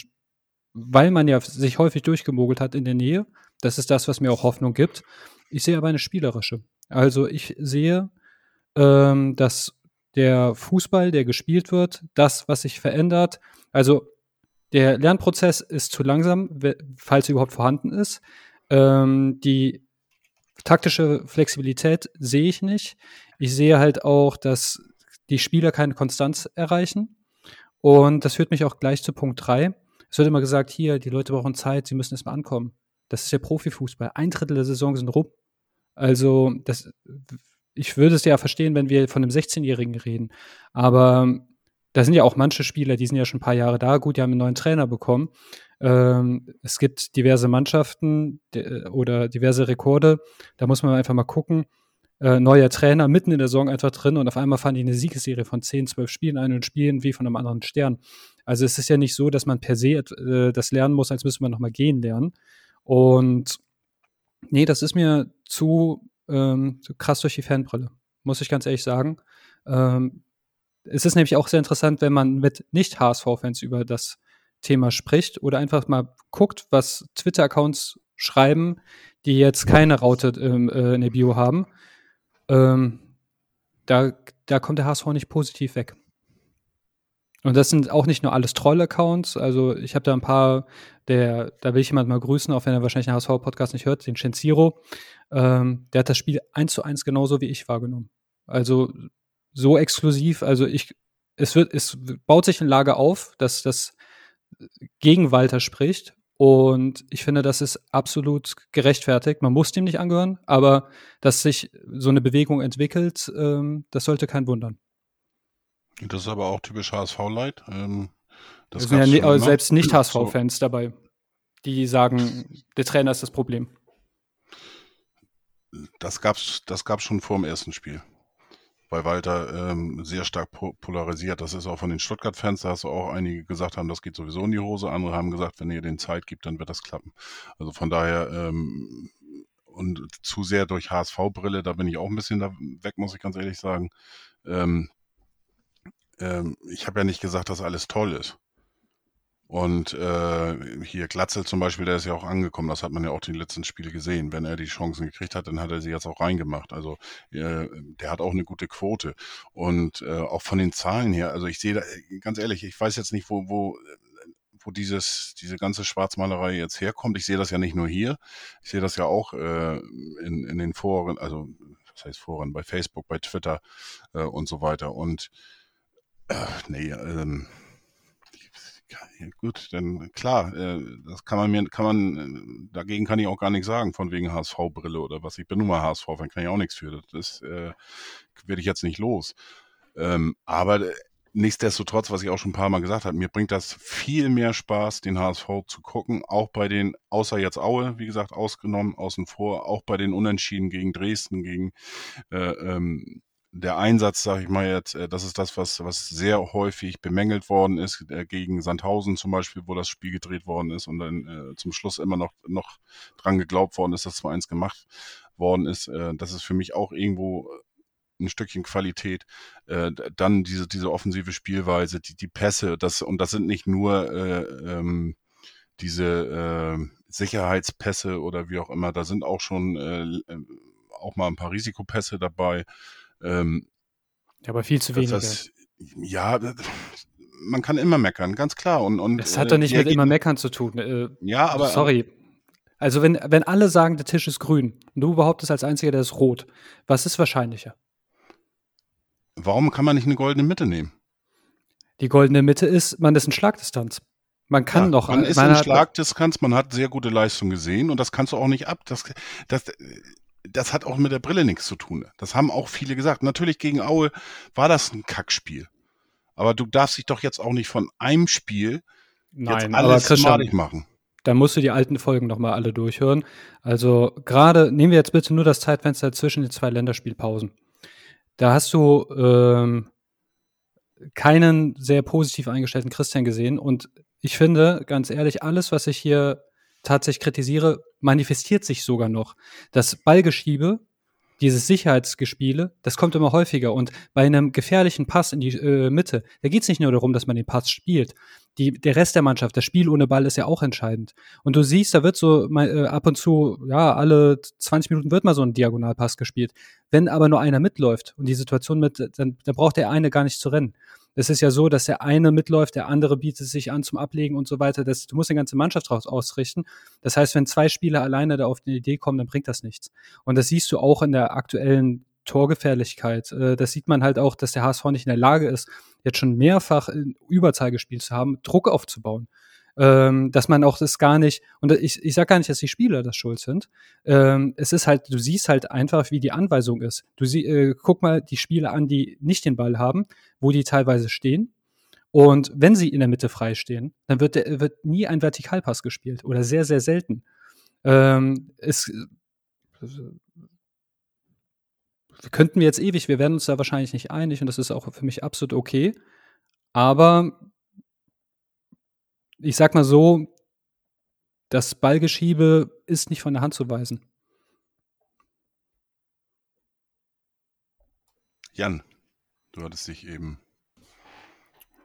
weil man ja sich häufig durchgemogelt hat in der Nähe. Das ist das, was mir auch Hoffnung gibt. Ich sehe aber eine spielerische. Also ich sehe ähm, dass der Fußball, der gespielt wird, das, was sich verändert, also der Lernprozess ist zu langsam, falls er überhaupt vorhanden ist. Ähm, die taktische Flexibilität sehe ich nicht. Ich sehe halt auch, dass die Spieler keine Konstanz erreichen. Und das führt mich auch gleich zu Punkt 3. Es wird immer gesagt, hier, die Leute brauchen Zeit, sie müssen erstmal ankommen. Das ist ja Profifußball. Ein Drittel der Saison sind rum. Also, das ich würde es ja verstehen, wenn wir von einem 16-Jährigen reden. Aber da sind ja auch manche Spieler, die sind ja schon ein paar Jahre da. Gut, die haben einen neuen Trainer bekommen. Ähm, es gibt diverse Mannschaften oder diverse Rekorde. Da muss man einfach mal gucken. Äh, neuer Trainer mitten in der Saison einfach drin und auf einmal fahren die eine Siegesserie von 10, 12 Spielen ein und spielen wie von einem anderen Stern. Also es ist ja nicht so, dass man per se äh, das lernen muss, als müsste man nochmal gehen lernen. Und nee, das ist mir zu ähm, so krass durch die Fanbrille, muss ich ganz ehrlich sagen. Ähm, es ist nämlich auch sehr interessant, wenn man mit Nicht-HSV-Fans über das Thema spricht oder einfach mal guckt, was Twitter-Accounts schreiben, die jetzt keine Raute ähm, äh, in der Bio haben. Ähm, da, da kommt der HSV nicht positiv weg. Und das sind auch nicht nur alles Troll-Accounts. Also ich habe da ein paar, der, da will ich jemand mal grüßen, auch wenn er wahrscheinlich den HSV-Podcast nicht hört, den Shenziro. Ähm, der hat das Spiel eins zu eins genauso wie ich wahrgenommen. Also so exklusiv, also ich, es wird, es baut sich ein Lager auf, dass das gegen Walter spricht. Und ich finde, das ist absolut gerechtfertigt. Man muss dem nicht angehören, aber dass sich so eine Bewegung entwickelt, ähm, das sollte kein wundern. Das ist aber auch typisch HSV-Leid. Ähm, das sind ja ne, selbst nicht HSV-Fans so. dabei, die sagen, der Trainer ist das Problem. Das gab's, das gab's schon vor dem ersten Spiel. Bei Walter ähm, sehr stark po polarisiert. Das ist auch von den Stuttgart-Fans, da hast du auch einige gesagt haben, das geht sowieso in die Hose. Andere haben gesagt, wenn ihr den Zeit gibt, dann wird das klappen. Also von daher ähm, und zu sehr durch HSV-Brille, da bin ich auch ein bisschen weg, muss ich ganz ehrlich sagen. Ähm, ähm, ich habe ja nicht gesagt, dass alles toll ist. Und äh, hier Glatzel zum Beispiel, der ist ja auch angekommen, das hat man ja auch die letzten Spiele gesehen. Wenn er die Chancen gekriegt hat, dann hat er sie jetzt auch reingemacht. Also äh, der hat auch eine gute Quote. Und äh, auch von den Zahlen her, also ich sehe da, ganz ehrlich, ich weiß jetzt nicht, wo, wo, wo dieses, diese ganze Schwarzmalerei jetzt herkommt. Ich sehe das ja nicht nur hier, ich sehe das ja auch äh, in, in den Foren, also was heißt Foren, bei Facebook, bei Twitter äh, und so weiter. Und äh, nee, ähm, ja, gut, dann klar, äh, das kann man mir, kann man, äh, dagegen kann ich auch gar nichts sagen, von wegen HSV-Brille oder was. Ich bin nun mal HSV-Fan, kann ich auch nichts für. Das äh, werde ich jetzt nicht los. Ähm, aber äh, nichtsdestotrotz, was ich auch schon ein paar Mal gesagt habe, mir bringt das viel mehr Spaß, den HSV zu gucken, auch bei den, außer jetzt Aue, wie gesagt, ausgenommen, außen vor, auch bei den Unentschieden gegen Dresden, gegen äh, ähm, der Einsatz, sage ich mal jetzt, äh, das ist das, was, was sehr häufig bemängelt worden ist, äh, gegen Sandhausen zum Beispiel, wo das Spiel gedreht worden ist und dann äh, zum Schluss immer noch, noch dran geglaubt worden ist, dass 2-1 gemacht worden ist. Äh, das ist für mich auch irgendwo ein Stückchen Qualität. Äh, dann diese, diese offensive Spielweise, die, die Pässe, das, und das sind nicht nur äh, ähm, diese äh, Sicherheitspässe oder wie auch immer, da sind auch schon äh, äh auch mal ein paar Risikopässe dabei. Ähm, ja, aber viel zu wenig. ja, man kann immer meckern, ganz klar. Und, und, das hat doch nicht mit immer meckern zu tun. Äh, ja, aber. Sorry. Also, wenn, wenn alle sagen, der Tisch ist grün und du behauptest als einziger, der ist rot, was ist wahrscheinlicher? Warum kann man nicht eine goldene Mitte nehmen? Die goldene Mitte ist, man ist in Schlagdistanz. Man kann ja, doch. Man ist man in Schlagdistanz, man hat sehr gute Leistung gesehen und das kannst du auch nicht ab. Das, das, das hat auch mit der Brille nichts zu tun. Das haben auch viele gesagt. Natürlich gegen Aue war das ein Kackspiel. Aber du darfst dich doch jetzt auch nicht von einem Spiel Nein, jetzt alles madig machen. Da musst du die alten Folgen nochmal alle durchhören. Also gerade, nehmen wir jetzt bitte nur das Zeitfenster zwischen den zwei Länderspielpausen. Da hast du ähm, keinen sehr positiv eingestellten Christian gesehen. Und ich finde, ganz ehrlich, alles, was ich hier tatsächlich kritisiere, manifestiert sich sogar noch. Das Ballgeschiebe, dieses Sicherheitsgespiele, das kommt immer häufiger. Und bei einem gefährlichen Pass in die äh, Mitte, da geht es nicht nur darum, dass man den Pass spielt. Die, der Rest der Mannschaft, das Spiel ohne Ball ist ja auch entscheidend. Und du siehst, da wird so äh, ab und zu, ja, alle 20 Minuten wird mal so ein Diagonalpass gespielt. Wenn aber nur einer mitläuft und die Situation mit, dann, dann braucht der eine gar nicht zu rennen. Es ist ja so, dass der eine mitläuft, der andere bietet sich an zum Ablegen und so weiter. Das, du musst eine ganze Mannschaft draus ausrichten. Das heißt, wenn zwei Spieler alleine da auf die Idee kommen, dann bringt das nichts. Und das siehst du auch in der aktuellen Torgefährlichkeit. Äh, das sieht man halt auch, dass der HSV nicht in der Lage ist, jetzt schon mehrfach Überzahl gespielt zu haben, Druck aufzubauen ähm, dass man auch das gar nicht, und ich, ich sage gar nicht, dass die Spieler das schuld sind. Ähm, es ist halt, du siehst halt einfach, wie die Anweisung ist. Du sie, äh, guck mal die Spieler an, die nicht den Ball haben, wo die teilweise stehen. Und wenn sie in der Mitte frei stehen, dann wird, der, wird nie ein Vertikalpass gespielt oder sehr, sehr selten. Ähm, es, könnten wir jetzt ewig, wir werden uns da wahrscheinlich nicht einig und das ist auch für mich absolut okay. Aber ich sag mal so, das Ballgeschiebe ist nicht von der Hand zu weisen. Jan, du hattest dich eben.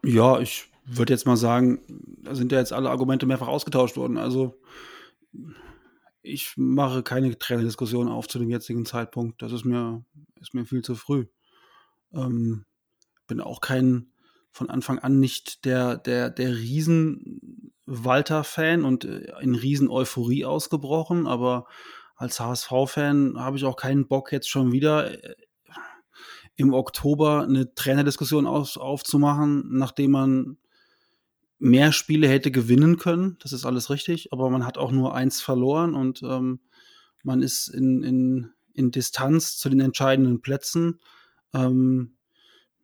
Ja, ich würde jetzt mal sagen, da sind ja jetzt alle Argumente mehrfach ausgetauscht worden. Also ich mache keine Trainerdiskussion auf zu dem jetzigen Zeitpunkt. Das ist mir, ist mir viel zu früh. Ähm, bin auch kein von Anfang an nicht der, der, der Riesen-Walter-Fan und äh, in Riesen-Euphorie ausgebrochen, aber als HSV-Fan habe ich auch keinen Bock, jetzt schon wieder äh, im Oktober eine Trainerdiskussion auf, aufzumachen, nachdem man mehr Spiele hätte gewinnen können. Das ist alles richtig, aber man hat auch nur eins verloren und ähm, man ist in, in, in Distanz zu den entscheidenden Plätzen. Ähm,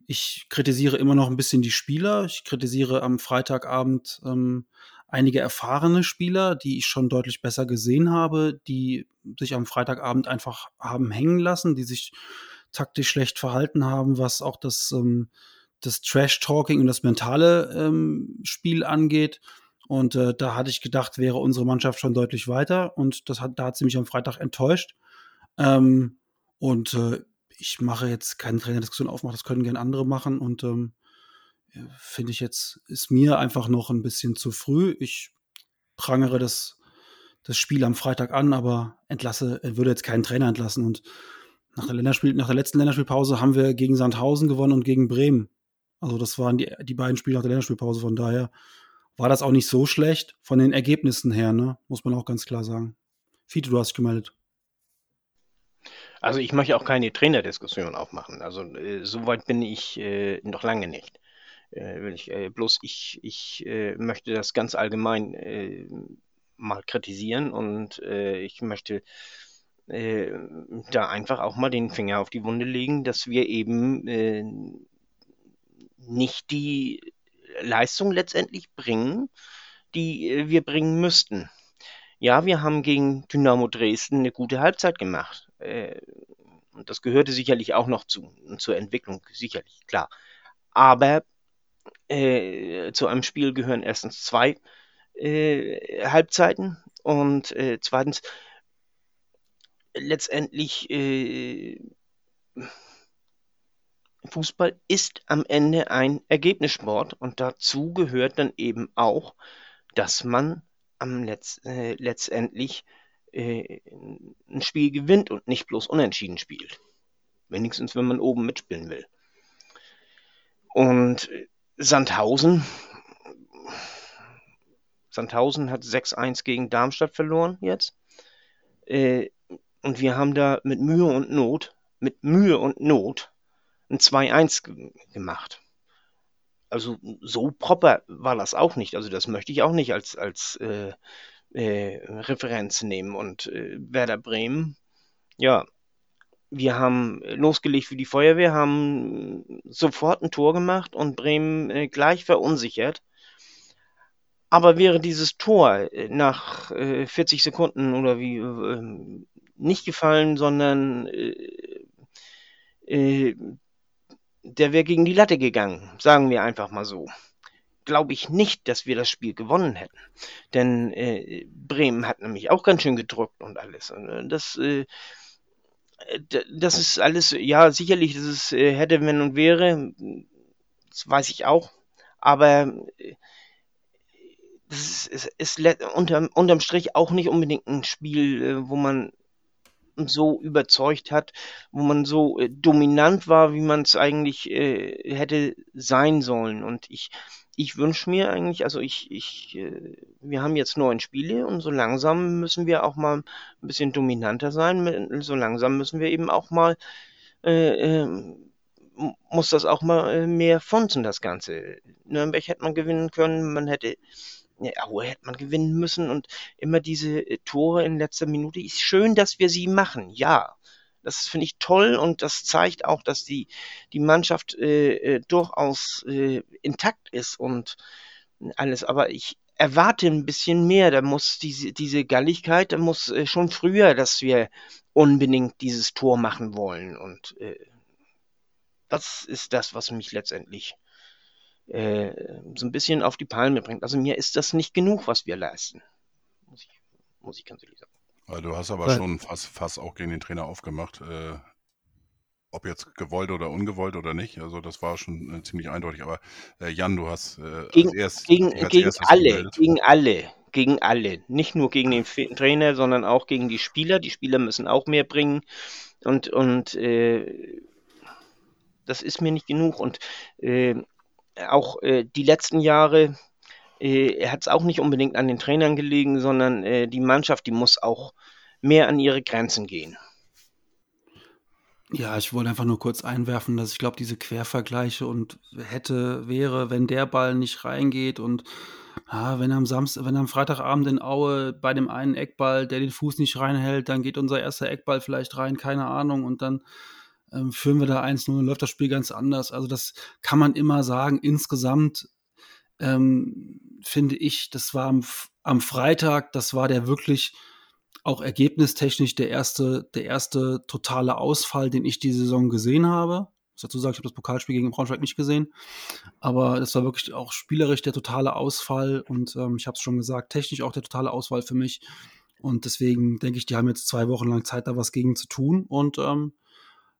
ich kritisiere immer noch ein bisschen die Spieler. Ich kritisiere am Freitagabend ähm, einige erfahrene Spieler, die ich schon deutlich besser gesehen habe, die sich am Freitagabend einfach haben hängen lassen, die sich taktisch schlecht verhalten haben, was auch das, ähm, das Trash-Talking und das mentale ähm, Spiel angeht. Und äh, da hatte ich gedacht, wäre unsere Mannschaft schon deutlich weiter. Und das hat, da hat sie mich am Freitag enttäuscht. Ähm, und äh, ich mache jetzt keine Trainerdiskussion aufmachen, das können gerne andere machen. Und ähm, finde ich jetzt, ist mir einfach noch ein bisschen zu früh. Ich prangere das, das Spiel am Freitag an, aber entlasse, würde jetzt keinen Trainer entlassen. Und nach der, Länderspiel, nach der letzten Länderspielpause haben wir gegen Sandhausen gewonnen und gegen Bremen. Also das waren die, die beiden Spiele nach der Länderspielpause. Von daher war das auch nicht so schlecht von den Ergebnissen her, ne? muss man auch ganz klar sagen. Fiete, du hast dich gemeldet. Also ich möchte auch keine Trainerdiskussion aufmachen. Also äh, so weit bin ich äh, noch lange nicht. Äh, ich, äh, bloß ich, ich äh, möchte das ganz allgemein äh, mal kritisieren und ich möchte da einfach auch mal den Finger auf die Wunde legen, dass wir eben nicht die Leistung letztendlich bringen, die wir bringen müssten. Ja, wir haben gegen Dynamo Dresden eine gute Halbzeit gemacht. Äh, und das gehörte sicherlich auch noch zu, zur Entwicklung, sicherlich, klar. Aber äh, zu einem Spiel gehören erstens zwei äh, Halbzeiten und äh, zweitens letztendlich äh, Fußball ist am Ende ein Ergebnissport und dazu gehört dann eben auch, dass man am Letz äh, letztendlich äh, ein Spiel gewinnt und nicht bloß unentschieden spielt. Wenigstens, wenn man oben mitspielen will. Und Sandhausen, Sandhausen hat 6-1 gegen Darmstadt verloren jetzt. Äh, und wir haben da mit Mühe und Not, mit Mühe und Not, ein 2-1 gemacht also so proper war das auch nicht. Also das möchte ich auch nicht als, als äh, äh, Referenz nehmen. Und äh, Werder Bremen, ja, wir haben losgelegt für die Feuerwehr, haben sofort ein Tor gemacht und Bremen äh, gleich verunsichert. Aber wäre dieses Tor äh, nach 40 äh, Sekunden oder wie ähm, nicht gefallen, sondern der wäre gegen die Latte gegangen, sagen wir einfach mal so. Glaube ich nicht, dass wir das Spiel gewonnen hätten. Denn äh, Bremen hat nämlich auch ganz schön gedrückt und alles. Und äh, das, äh, das ist alles, ja, sicherlich, dass es äh, hätte, wenn und wäre, das weiß ich auch. Aber äh, das ist, ist, ist unter, unterm Strich auch nicht unbedingt ein Spiel, äh, wo man so überzeugt hat, wo man so äh, dominant war, wie man es eigentlich äh, hätte sein sollen. Und ich, ich wünsche mir eigentlich, also ich, ich, äh, wir haben jetzt neun Spiele und so langsam müssen wir auch mal ein bisschen dominanter sein. So langsam müssen wir eben auch mal, äh, ähm, muss das auch mal äh, mehr funzen, das Ganze. Nürnberg hätte man gewinnen können, man hätte Aue hätte man gewinnen müssen und immer diese äh, Tore in letzter Minute. Ist schön, dass wir sie machen, ja. Das finde ich toll und das zeigt auch, dass die, die Mannschaft äh, äh, durchaus äh, intakt ist und alles. Aber ich erwarte ein bisschen mehr. Da muss diese, diese Galligkeit, da muss äh, schon früher, dass wir unbedingt dieses Tor machen wollen. Und äh, das ist das, was mich letztendlich äh, so ein bisschen auf die Palme bringt. Also mir ist das nicht genug, was wir leisten. Muss ich, muss ich ganz ehrlich sagen. Weil du hast aber ja. schon fast, fast auch gegen den Trainer aufgemacht. Äh, ob jetzt gewollt oder ungewollt oder nicht. Also das war schon äh, ziemlich eindeutig. Aber äh, Jan, du hast äh, gegen, erst, gegen, gegen alle, gemeldet. gegen alle, gegen alle. Nicht nur gegen den Trainer, sondern auch gegen die Spieler. Die Spieler müssen auch mehr bringen. Und, und äh, das ist mir nicht genug. Und äh, auch äh, die letzten Jahre äh, hat es auch nicht unbedingt an den Trainern gelegen, sondern äh, die Mannschaft, die muss auch mehr an ihre Grenzen gehen. Ja, ich wollte einfach nur kurz einwerfen, dass ich glaube, diese Quervergleiche und hätte, wäre, wenn der Ball nicht reingeht und ah, wenn am Samstag, wenn am Freitagabend in Aue bei dem einen Eckball, der den Fuß nicht reinhält, dann geht unser erster Eckball vielleicht rein, keine Ahnung, und dann ähm, führen wir da 1-0, läuft das Spiel ganz anders. Also das kann man immer sagen. Insgesamt ähm, finde ich, das war am, am, Freitag, das war der wirklich auch ergebnistechnisch der erste, der erste totale Ausfall, den ich die Saison gesehen habe. Ich muss dazu sagen, ich habe das Pokalspiel gegen Braunschweig nicht gesehen, aber das war wirklich auch spielerisch der totale Ausfall und ähm, ich habe es schon gesagt, technisch auch der totale Ausfall für mich. Und deswegen denke ich, die haben jetzt zwei Wochen lang Zeit, da was gegen zu tun und ähm,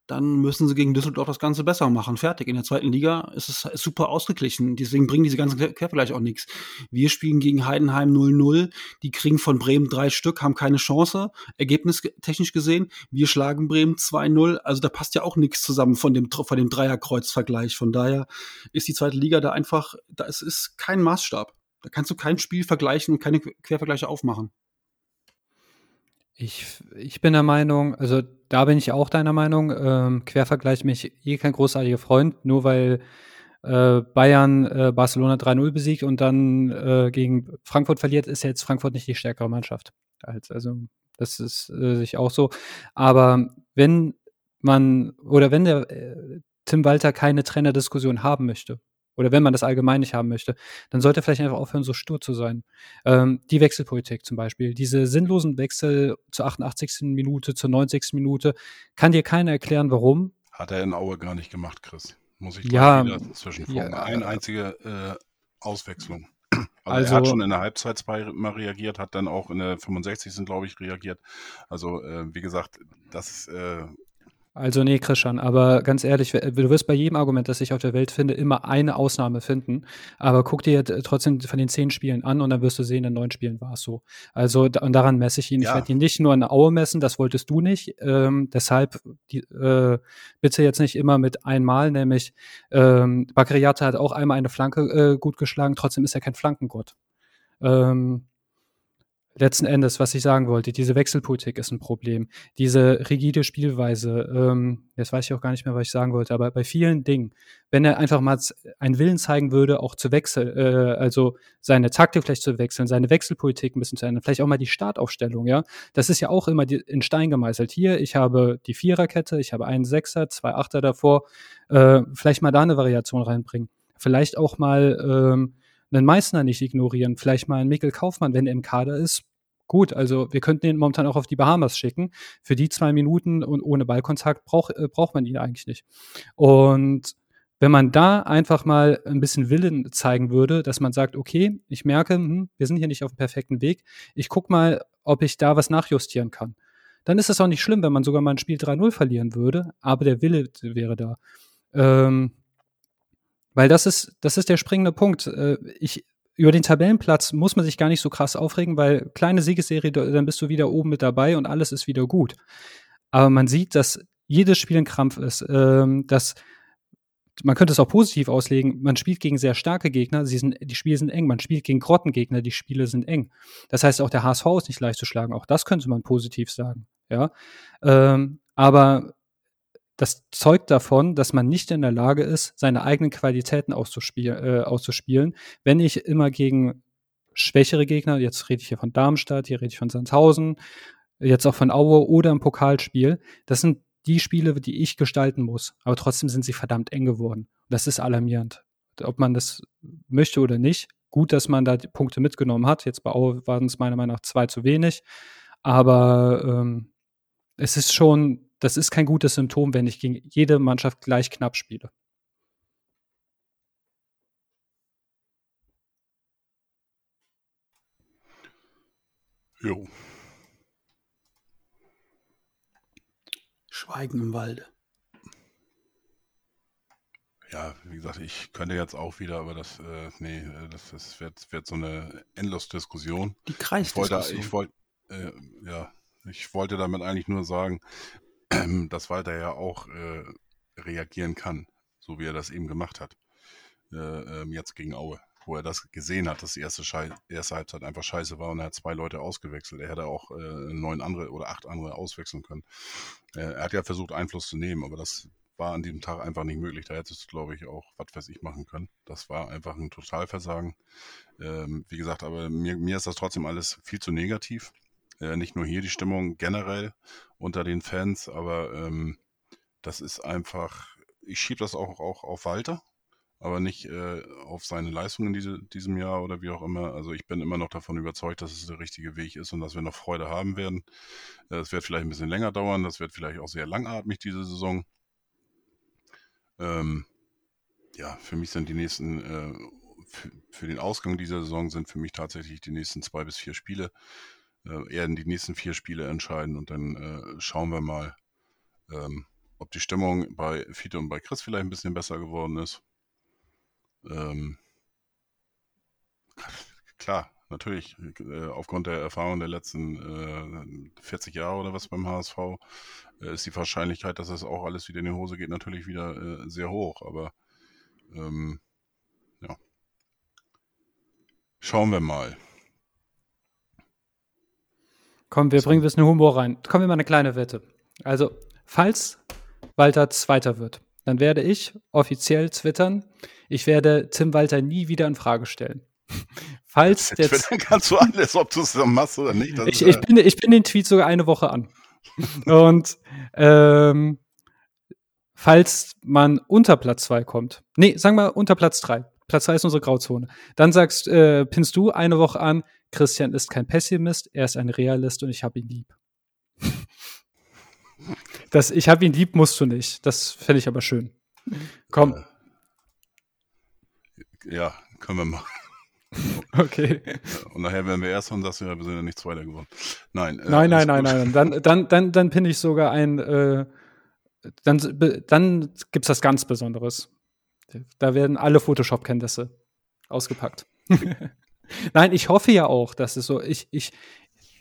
dann müssen sie gegen Düsseldorf das Ganze besser machen. Fertig. In der zweiten Liga ist es super ausgeglichen. Deswegen bringen diese ganzen Quervergleiche auch nichts. Wir spielen gegen Heidenheim 0-0. Die kriegen von Bremen drei Stück, haben keine Chance. Ergebnistechnisch gesehen. Wir schlagen Bremen 2-0. Also da passt ja auch nichts zusammen von dem, von dem Dreierkreuzvergleich. Von daher ist die zweite Liga da einfach, da ist, ist kein Maßstab. Da kannst du kein Spiel vergleichen und keine Quervergleiche aufmachen. Ich, ich bin der Meinung, also da bin ich auch deiner Meinung. Ähm, Quervergleich mich eh kein großartiger Freund, nur weil äh, Bayern äh, Barcelona 3-0 besiegt und dann äh, gegen Frankfurt verliert, ist jetzt Frankfurt nicht die stärkere Mannschaft. Also, das ist äh, sich auch so. Aber wenn man oder wenn der äh, Tim Walter keine Trainerdiskussion haben möchte, oder wenn man das allgemein nicht haben möchte, dann sollte er vielleicht einfach aufhören, so stur zu sein. Ähm, die Wechselpolitik zum Beispiel, diese sinnlosen Wechsel zur 88. Minute, zur 90. Minute, kann dir keiner erklären, warum. Hat er in Aue gar nicht gemacht, Chris. Muss ich ja, wieder zwischenfunken. Ja, Eine einzige äh, Auswechslung. Also, also, er hat also schon in der Halbzeit mal reagiert, hat dann auch in der 65. glaube ich reagiert. Also äh, wie gesagt, das äh, also nee, Christian, aber ganz ehrlich, du wirst bei jedem Argument, das ich auf der Welt finde, immer eine Ausnahme finden. Aber guck dir trotzdem von den zehn Spielen an und dann wirst du sehen, in neun Spielen war es so. Also und daran messe ich ihn. Ja. Ich werde ihn nicht nur in Aue messen, das wolltest du nicht. Ähm, deshalb die, äh, bitte jetzt nicht immer mit einmal, nämlich ähm, Bakariata hat auch einmal eine Flanke äh, gut geschlagen, trotzdem ist er kein Flankengott. Ähm, letzten Endes, was ich sagen wollte, diese Wechselpolitik ist ein Problem. Diese rigide Spielweise, ähm, jetzt weiß ich auch gar nicht mehr, was ich sagen wollte, aber bei vielen Dingen, wenn er einfach mal einen Willen zeigen würde, auch zu wechseln, äh, also seine Taktik vielleicht zu wechseln, seine Wechselpolitik ein bisschen zu ändern, vielleicht auch mal die Startaufstellung, ja, das ist ja auch immer die, in Stein gemeißelt. Hier, ich habe die Viererkette, ich habe einen Sechser, zwei Achter davor, äh, vielleicht mal da eine Variation reinbringen. Vielleicht auch mal ähm, einen Meißner nicht ignorieren, vielleicht mal einen Mikkel Kaufmann, wenn er im Kader ist. Gut, also wir könnten ihn momentan auch auf die Bahamas schicken. Für die zwei Minuten und ohne Ballkontakt brauch, äh, braucht man ihn eigentlich nicht. Und wenn man da einfach mal ein bisschen Willen zeigen würde, dass man sagt, okay, ich merke, hm, wir sind hier nicht auf dem perfekten Weg, ich guck mal, ob ich da was nachjustieren kann. Dann ist es auch nicht schlimm, wenn man sogar mal ein Spiel 3-0 verlieren würde, aber der Wille wäre da. Ähm, weil das ist, das ist der springende Punkt. Äh, ich, über den Tabellenplatz muss man sich gar nicht so krass aufregen, weil kleine Siegesserie, dann bist du wieder oben mit dabei und alles ist wieder gut. Aber man sieht, dass jedes Spiel ein Krampf ist. Ähm, dass man könnte es auch positiv auslegen. Man spielt gegen sehr starke Gegner, sie sind, die Spiele sind eng. Man spielt gegen Grottengegner, die Spiele sind eng. Das heißt, auch der HSV ist nicht leicht zu schlagen. Auch das könnte man positiv sagen. Ja, ähm, aber das zeugt davon, dass man nicht in der Lage ist, seine eigenen Qualitäten auszuspiel äh, auszuspielen. Wenn ich immer gegen schwächere Gegner, jetzt rede ich hier von Darmstadt, hier rede ich von Sandhausen, jetzt auch von Aue oder im Pokalspiel, das sind die Spiele, die ich gestalten muss. Aber trotzdem sind sie verdammt eng geworden. Das ist alarmierend. Ob man das möchte oder nicht. Gut, dass man da die Punkte mitgenommen hat. Jetzt bei Aue waren es meiner Meinung nach zwei zu wenig. Aber ähm, es ist schon das ist kein gutes Symptom, wenn ich gegen jede Mannschaft gleich knapp spiele. Jo. Schweigen im Walde. Ja, wie gesagt, ich könnte jetzt auch wieder, aber das, äh, nee, äh, das, das wird, wird so eine endlose Diskussion. Die Kreisdiskussion. Ich wollte, ich wollte, äh, ja, ich wollte damit eigentlich nur sagen, dass Walter ja auch äh, reagieren kann, so wie er das eben gemacht hat. Äh, ähm, jetzt gegen Aue, wo er das gesehen hat, dass die erste, erste Halbzeit einfach scheiße war und er hat zwei Leute ausgewechselt. Er hätte auch äh, neun andere oder acht andere auswechseln können. Äh, er hat ja versucht, Einfluss zu nehmen, aber das war an diesem Tag einfach nicht möglich. Da hättest du, glaube ich, auch was weiß ich machen können. Das war einfach ein Totalversagen. Ähm, wie gesagt, aber mir, mir ist das trotzdem alles viel zu negativ. Äh, nicht nur hier die Stimmung generell unter den Fans, aber ähm, das ist einfach, ich schiebe das auch, auch auf Walter. aber nicht äh, auf seine Leistung in diese, diesem Jahr oder wie auch immer. Also ich bin immer noch davon überzeugt, dass es der richtige Weg ist und dass wir noch Freude haben werden. Äh, es wird vielleicht ein bisschen länger dauern, das wird vielleicht auch sehr langatmig diese Saison. Ähm, ja, für mich sind die nächsten, äh, für, den Ausgang dieser Saison sind für mich tatsächlich die nächsten zwei bis vier Spiele. Äh, eher die nächsten vier Spiele entscheiden und dann äh, schauen wir mal, ähm, ob die Stimmung bei Fiete und bei Chris vielleicht ein bisschen besser geworden ist. Ähm, klar, natürlich, äh, aufgrund der Erfahrung der letzten äh, 40 Jahre oder was beim HSV, äh, ist die Wahrscheinlichkeit, dass das auch alles wieder in die Hose geht, natürlich wieder äh, sehr hoch. Aber ähm, ja. Schauen wir mal. Komm, wir so. bringen ein bisschen Humor rein. Kommen wir mal eine kleine Wette. Also, falls Walter Zweiter wird, dann werde ich offiziell twittern, ich werde Tim Walter nie wieder in Frage stellen. Falls der dann kannst du alles, ob du es dann machst oder nicht. Ich, ich, bin, ich bin den Tweet sogar eine Woche an. Und ähm, falls man unter Platz 2 kommt, nee, sagen wir unter Platz 3, Platz 3 ist unsere Grauzone, dann sagst, äh, pinnst du eine Woche an, Christian ist kein Pessimist, er ist ein Realist und ich habe ihn lieb. Das Ich habe ihn lieb musst du nicht. Das fände ich aber schön. Komm. Ja, können wir machen. Okay. Und nachher werden wir erst und das wir sind ja nicht Zweiter geworden. Nein. Äh, nein, nein, nein, nein. Dann, dann, dann, dann pinne ich sogar ein, äh, dann, dann gibt es das ganz Besonderes. Da werden alle Photoshop-Kenntnisse ausgepackt. nein, ich hoffe ja auch, dass es so, ich, ich,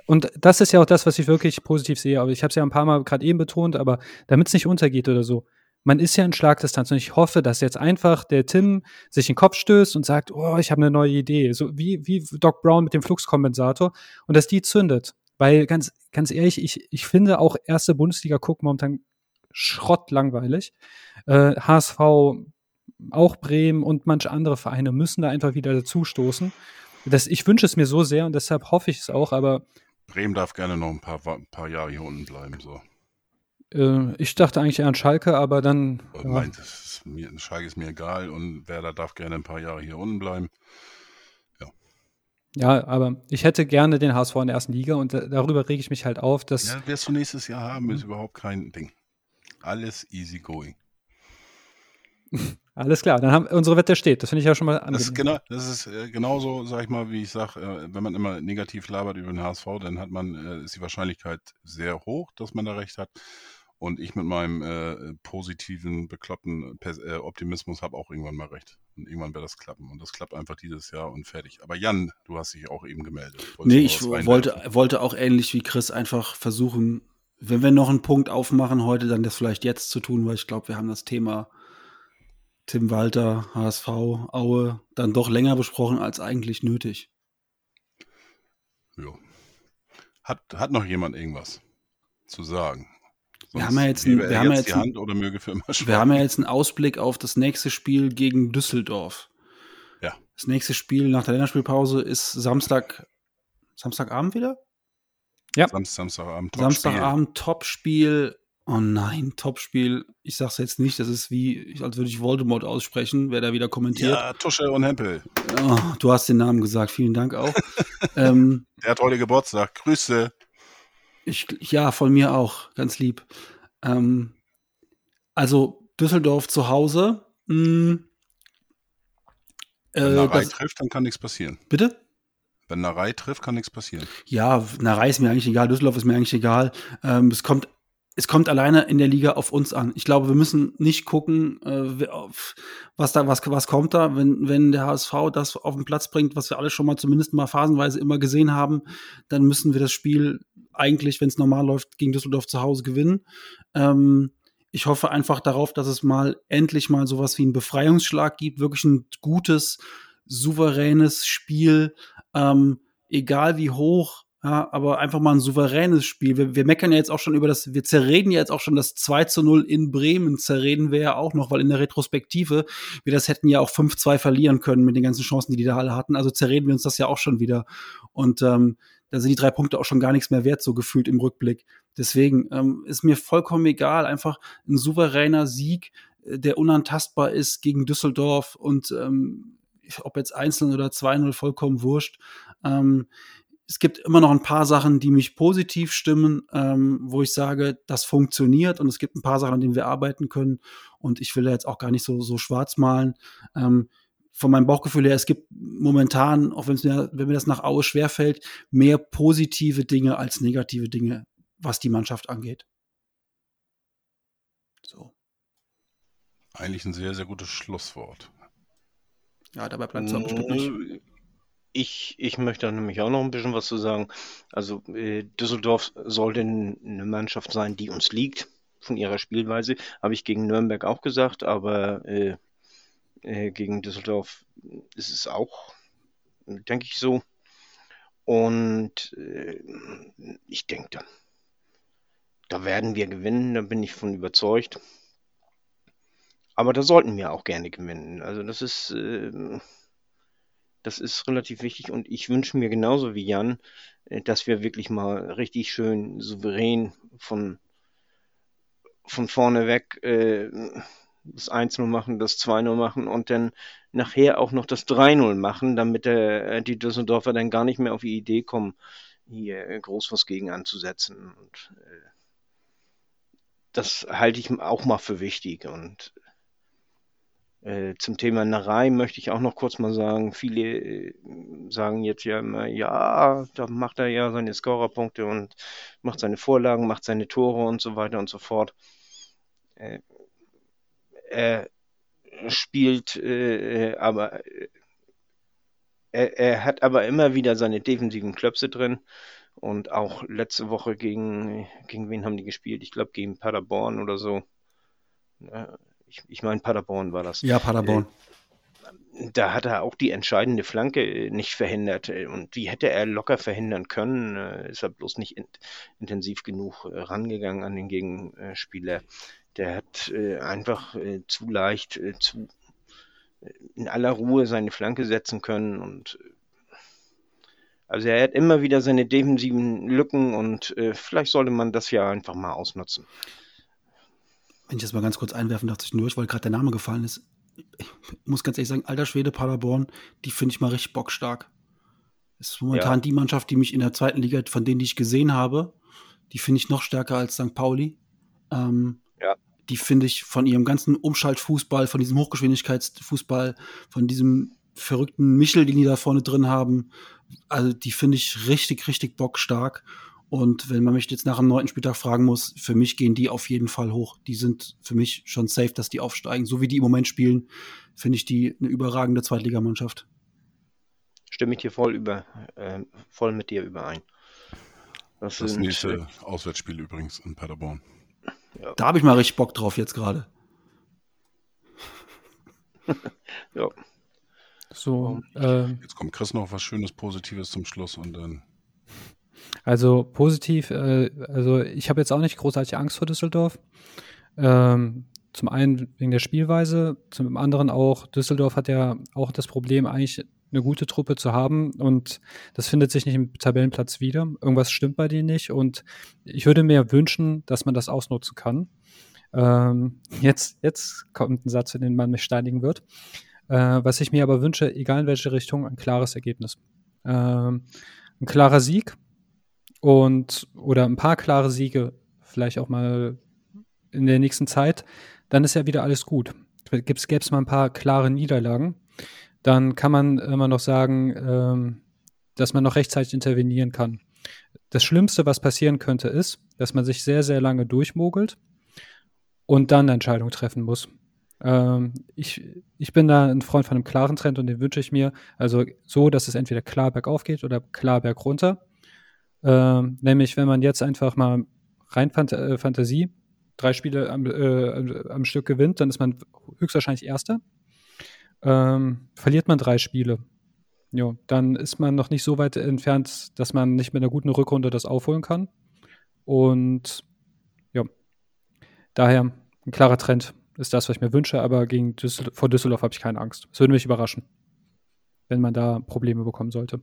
und das ist ja auch das, was ich wirklich positiv sehe. Aber ich habe es ja ein paar Mal gerade eben betont, aber damit es nicht untergeht oder so. Man ist ja in Schlagdistanz und ich hoffe, dass jetzt einfach der Tim sich in den Kopf stößt und sagt, oh, ich habe eine neue Idee. So wie, wie Doc Brown mit dem Fluxkompensator und dass die zündet. Weil ganz, ganz ehrlich, ich, ich finde auch erste Bundesliga gucken momentan Schrott langweilig. Äh, HSV, auch Bremen und manche andere Vereine müssen da einfach wieder dazu stoßen. Das, ich wünsche es mir so sehr und deshalb hoffe ich es auch, aber Bremen darf gerne noch ein paar, ein paar Jahre hier unten bleiben. So. Äh, ich dachte eigentlich eher an Schalke, aber dann. Ja. Nein, ist mir, Schalke ist mir egal und Werder darf gerne ein paar Jahre hier unten bleiben. Ja. Ja, aber ich hätte gerne den HSV in der ersten Liga und da, darüber rege ich mich halt auf, dass. Ja, wirst du nächstes Jahr haben, ist überhaupt kein Ding. Alles easy going. Alles klar, dann haben unsere Wette steht. Das finde ich ja schon mal angenehm. Das ist, genau, das ist äh, genauso, sag ich mal, wie ich sage, äh, wenn man immer negativ labert über den HSV, dann hat man, äh, ist die Wahrscheinlichkeit sehr hoch, dass man da recht hat. Und ich mit meinem äh, positiven, bekloppten äh, Optimismus habe auch irgendwann mal recht. Und irgendwann wird das klappen. Und das klappt einfach dieses Jahr und fertig. Aber Jan, du hast dich auch eben gemeldet. Wolltest nee, ich wollte, wollte auch ähnlich wie Chris einfach versuchen, wenn wir noch einen Punkt aufmachen heute, dann das vielleicht jetzt zu tun, weil ich glaube, wir haben das Thema Tim Walter, HSV, Aue, dann doch länger besprochen als eigentlich nötig. Ja. Hat, hat noch jemand irgendwas zu sagen? Sonst wir haben ja jetzt, ein, wir haben jetzt, Hand oder möge für immer wir haben ja jetzt einen Ausblick auf das nächste Spiel gegen Düsseldorf. Ja. Das nächste Spiel nach der Länderspielpause ist Samstag, Samstagabend wieder? Ja. Samstagabend, Topspiel. Samstagabend, Topspiel Oh nein, Topspiel. Ich sag's jetzt nicht, das ist wie, als würde ich Voldemort aussprechen, wer da wieder kommentiert. Ja, Tusche und Hempel. Oh, du hast den Namen gesagt, vielen Dank auch. ähm, Der hat heute Geburtstag. Grüße. Ich, ja, von mir auch, ganz lieb. Ähm, also Düsseldorf zu Hause. Mh, hm, äh, Wenn Narei trifft, dann kann nichts passieren. Bitte? Wenn Narei trifft, kann nichts passieren. Ja, Narei ist mir eigentlich egal, Düsseldorf ist mir eigentlich egal. Ähm, es kommt es kommt alleine in der Liga auf uns an. Ich glaube, wir müssen nicht gucken, äh, was da, was, was kommt da, wenn, wenn der HSV das auf den Platz bringt, was wir alle schon mal zumindest mal phasenweise immer gesehen haben, dann müssen wir das Spiel eigentlich, wenn es normal läuft, gegen Düsseldorf zu Hause gewinnen. Ähm, ich hoffe einfach darauf, dass es mal endlich mal sowas wie einen Befreiungsschlag gibt, wirklich ein gutes, souveränes Spiel, ähm, egal wie hoch ja, aber einfach mal ein souveränes Spiel. Wir, wir meckern ja jetzt auch schon über das, wir zerreden ja jetzt auch schon das 2 zu 0 in Bremen, zerreden wir ja auch noch, weil in der Retrospektive, wir das hätten ja auch 5-2 verlieren können mit den ganzen Chancen, die die da alle hatten. Also zerreden wir uns das ja auch schon wieder. Und ähm, da sind die drei Punkte auch schon gar nichts mehr wert, so gefühlt im Rückblick. Deswegen ähm, ist mir vollkommen egal, einfach ein souveräner Sieg der unantastbar ist gegen Düsseldorf und ähm, ob jetzt einzeln oder 2-0 vollkommen wurscht. Ähm, es gibt immer noch ein paar Sachen, die mich positiv stimmen, ähm, wo ich sage, das funktioniert und es gibt ein paar Sachen, an denen wir arbeiten können und ich will jetzt auch gar nicht so, so schwarz malen. Ähm, von meinem Bauchgefühl her, es gibt momentan, auch wenn mir, wenn mir das nach Aue schwerfällt, mehr positive Dinge als negative Dinge, was die Mannschaft angeht. So. Eigentlich ein sehr, sehr gutes Schlusswort. Ja, dabei bleibt es bestimmt nicht. Ich, ich möchte nämlich auch noch ein bisschen was zu sagen. Also äh, Düsseldorf sollte eine Mannschaft sein, die uns liegt von ihrer Spielweise. Habe ich gegen Nürnberg auch gesagt, aber äh, äh, gegen Düsseldorf ist es auch, denke ich so. Und äh, ich denke, da, da werden wir gewinnen, da bin ich von überzeugt. Aber da sollten wir auch gerne gewinnen. Also das ist, äh, das ist relativ wichtig und ich wünsche mir genauso wie Jan, äh, dass wir wirklich mal richtig schön souverän von, von vorne weg äh, das 1-0 machen, das 2-0 machen und dann nachher auch noch das 3-0 machen, damit der, äh, die Düsseldorfer dann gar nicht mehr auf die Idee kommen, hier äh, groß was gegen anzusetzen. Und äh, das halte ich auch mal für wichtig. Und äh, zum Thema Narei möchte ich auch noch kurz mal sagen, viele äh, sagen jetzt ja immer, ja, da macht er ja seine Scorerpunkte und macht seine Vorlagen, macht seine Tore und so weiter und so fort. Äh, er spielt aber er, er, hat aber immer wieder seine defensiven Klöpse drin und auch letzte Woche gegen gegen wen haben die gespielt? Ich glaube gegen Paderborn oder so. Ich, ich meine, Paderborn war das. Ja, Paderborn. Äh, da hat er auch die entscheidende Flanke äh, nicht verhindert äh, und die hätte er locker verhindern können. Ist er bloß nicht in, intensiv genug rangegangen an den Gegenspieler. Der hat einfach zu leicht, zu in aller Ruhe seine Flanke setzen können und also er hat immer wieder seine defensiven Lücken und äh, vielleicht sollte man das ja einfach mal ausnutzen. Wenn ich das mal ganz kurz einwerfen darf zwischendurch, weil gerade der Name gefallen ist. Ich muss ganz ehrlich sagen, alter Schwede Paderborn, die finde ich mal richtig bockstark. Das ist momentan ja. die Mannschaft, die mich in der zweiten Liga, von denen, die ich gesehen habe, die finde ich noch stärker als St. Pauli. Ähm, ja. Die finde ich von ihrem ganzen Umschaltfußball, von diesem Hochgeschwindigkeitsfußball, von diesem verrückten Michel, den die da vorne drin haben, also die finde ich richtig, richtig bockstark. Und wenn man mich jetzt nach dem neunten Spieltag fragen muss, für mich gehen die auf jeden Fall hoch. Die sind für mich schon safe, dass die aufsteigen. So wie die im Moment spielen, finde ich die eine überragende Zweitligamannschaft. Stimme ich dir voll über, äh, voll mit dir überein. Das, das sind, nächste äh, Auswärtsspiel übrigens in Paderborn. Ja. Da habe ich mal richtig Bock drauf jetzt gerade. ja. So, äh, jetzt kommt Chris noch was Schönes, Positives zum Schluss und dann. Also positiv, äh, also ich habe jetzt auch nicht großartig Angst vor Düsseldorf. Ähm, zum einen wegen der Spielweise, zum anderen auch, Düsseldorf hat ja auch das Problem, eigentlich eine gute Truppe zu haben und das findet sich nicht im Tabellenplatz wieder. Irgendwas stimmt bei denen nicht und ich würde mir wünschen, dass man das ausnutzen kann. Ähm, jetzt, jetzt kommt ein Satz, in den man mich steinigen wird. Äh, was ich mir aber wünsche, egal in welche Richtung, ein klares Ergebnis. Ähm, ein klarer Sieg, und oder ein paar klare Siege, vielleicht auch mal in der nächsten Zeit, dann ist ja wieder alles gut. Gäbe es mal ein paar klare Niederlagen, dann kann man immer noch sagen, ähm, dass man noch rechtzeitig intervenieren kann. Das Schlimmste, was passieren könnte, ist, dass man sich sehr, sehr lange durchmogelt und dann eine Entscheidung treffen muss. Ähm, ich, ich bin da ein Freund von einem klaren Trend und den wünsche ich mir. Also so, dass es entweder klar bergauf geht oder klar bergunter. Ähm, nämlich, wenn man jetzt einfach mal rein Phant äh, Fantasie drei Spiele am, äh, am, Stück gewinnt, dann ist man höchstwahrscheinlich Erster. Ähm, verliert man drei Spiele, jo, dann ist man noch nicht so weit entfernt, dass man nicht mit einer guten Rückrunde das aufholen kann. Und ja, daher ein klarer Trend ist das, was ich mir wünsche, aber gegen Düssel vor Düsseldorf habe ich keine Angst. Es würde mich überraschen, wenn man da Probleme bekommen sollte.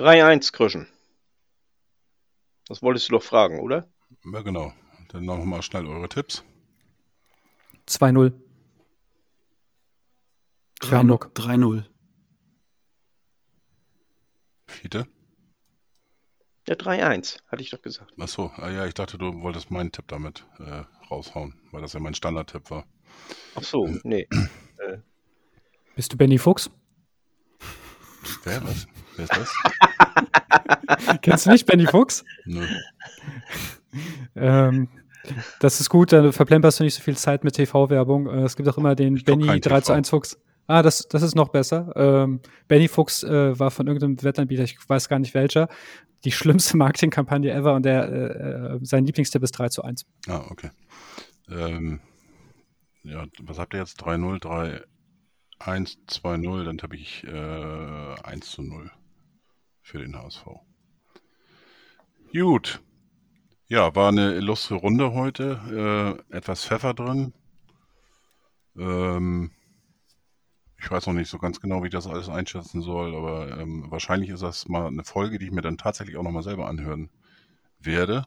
3-1 Krüschen. Das wolltest du doch fragen, oder? Ja, genau. Dann noch mal schnell eure Tipps. 2-0. Für Hamburg. 3-0. Fiete? Ja, 3-1, hatte ich doch gesagt. Achso, ah, ja, ich dachte, du wolltest meinen Tipp damit äh, raushauen, weil das ja mein Standardtipp war. Ach so, nee. Bist du Benny Fuchs? Wer, was? Wer ist das? Kennst du nicht Benny Fuchs? Nö. Ähm, das ist gut, dann verplemperst du nicht so viel Zeit mit TV-Werbung. Äh, es gibt auch immer den Ich Benny kein 3 zu TV. 1 Fuchs. Ah, das, das ist noch besser. Ähm, Benny Fuchs äh, war von irgendeinem Wettanbieter, ich weiß gar nicht welcher, die schlimmste Marketingkampagne ever und der, äh, äh, sein Lieblingstipp ist 3 zu 1. Ah, okay. Ähm, ja, was habt ihr jetzt? 3-0, 3, 1, 2-0, dann habe ich äh, 1 zu 0 für den HSV. Gut. Ja, war eine illustre Runde heute. Äh, etwas Pfeffer drin. Ähm, ich weiß noch nicht so ganz genau, wie ich das alles einschätzen soll, aber ähm, wahrscheinlich ist das mal eine Folge, die ich mir dann tatsächlich auch nochmal selber anhören werde.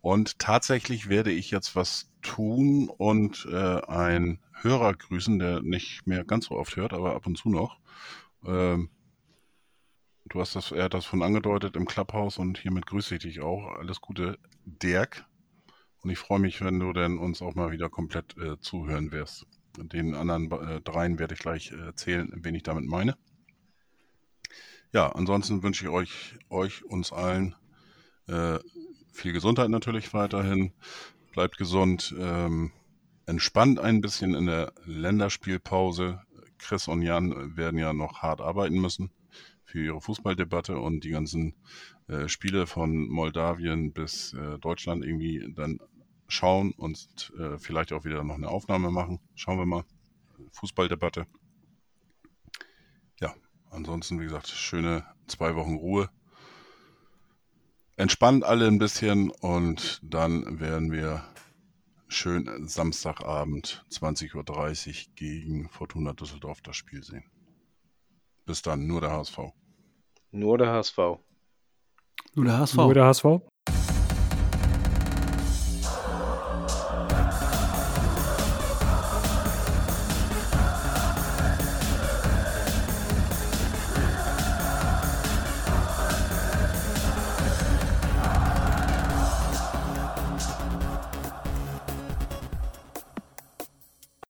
Und tatsächlich werde ich jetzt was tun und äh, einen Hörer grüßen, der nicht mehr ganz so oft hört, aber ab und zu noch. Ähm, du hast das, er hat das von angedeutet im Clubhouse und hiermit grüße ich dich auch. Alles Gute, Dirk. Und ich freue mich, wenn du dann uns auch mal wieder komplett äh, zuhören wirst. Den anderen äh, dreien werde ich gleich äh, erzählen, wen ich damit meine. Ja, ansonsten wünsche ich euch, euch uns allen äh, viel Gesundheit natürlich weiterhin. Bleibt gesund. Ähm, entspannt ein bisschen in der Länderspielpause. Chris und Jan werden ja noch hart arbeiten müssen für ihre Fußballdebatte und die ganzen äh, Spiele von Moldawien bis äh, Deutschland irgendwie dann schauen und äh, vielleicht auch wieder noch eine Aufnahme machen. Schauen wir mal. Fußballdebatte. Ja, ansonsten, wie gesagt, schöne zwei Wochen Ruhe. Entspannt alle ein bisschen und dann werden wir schön Samstagabend 20.30 Uhr gegen Fortuna Düsseldorf das Spiel sehen. Bis dann, nur der HSV. Nur der HSV. Nur der HSV. Nur der HSV.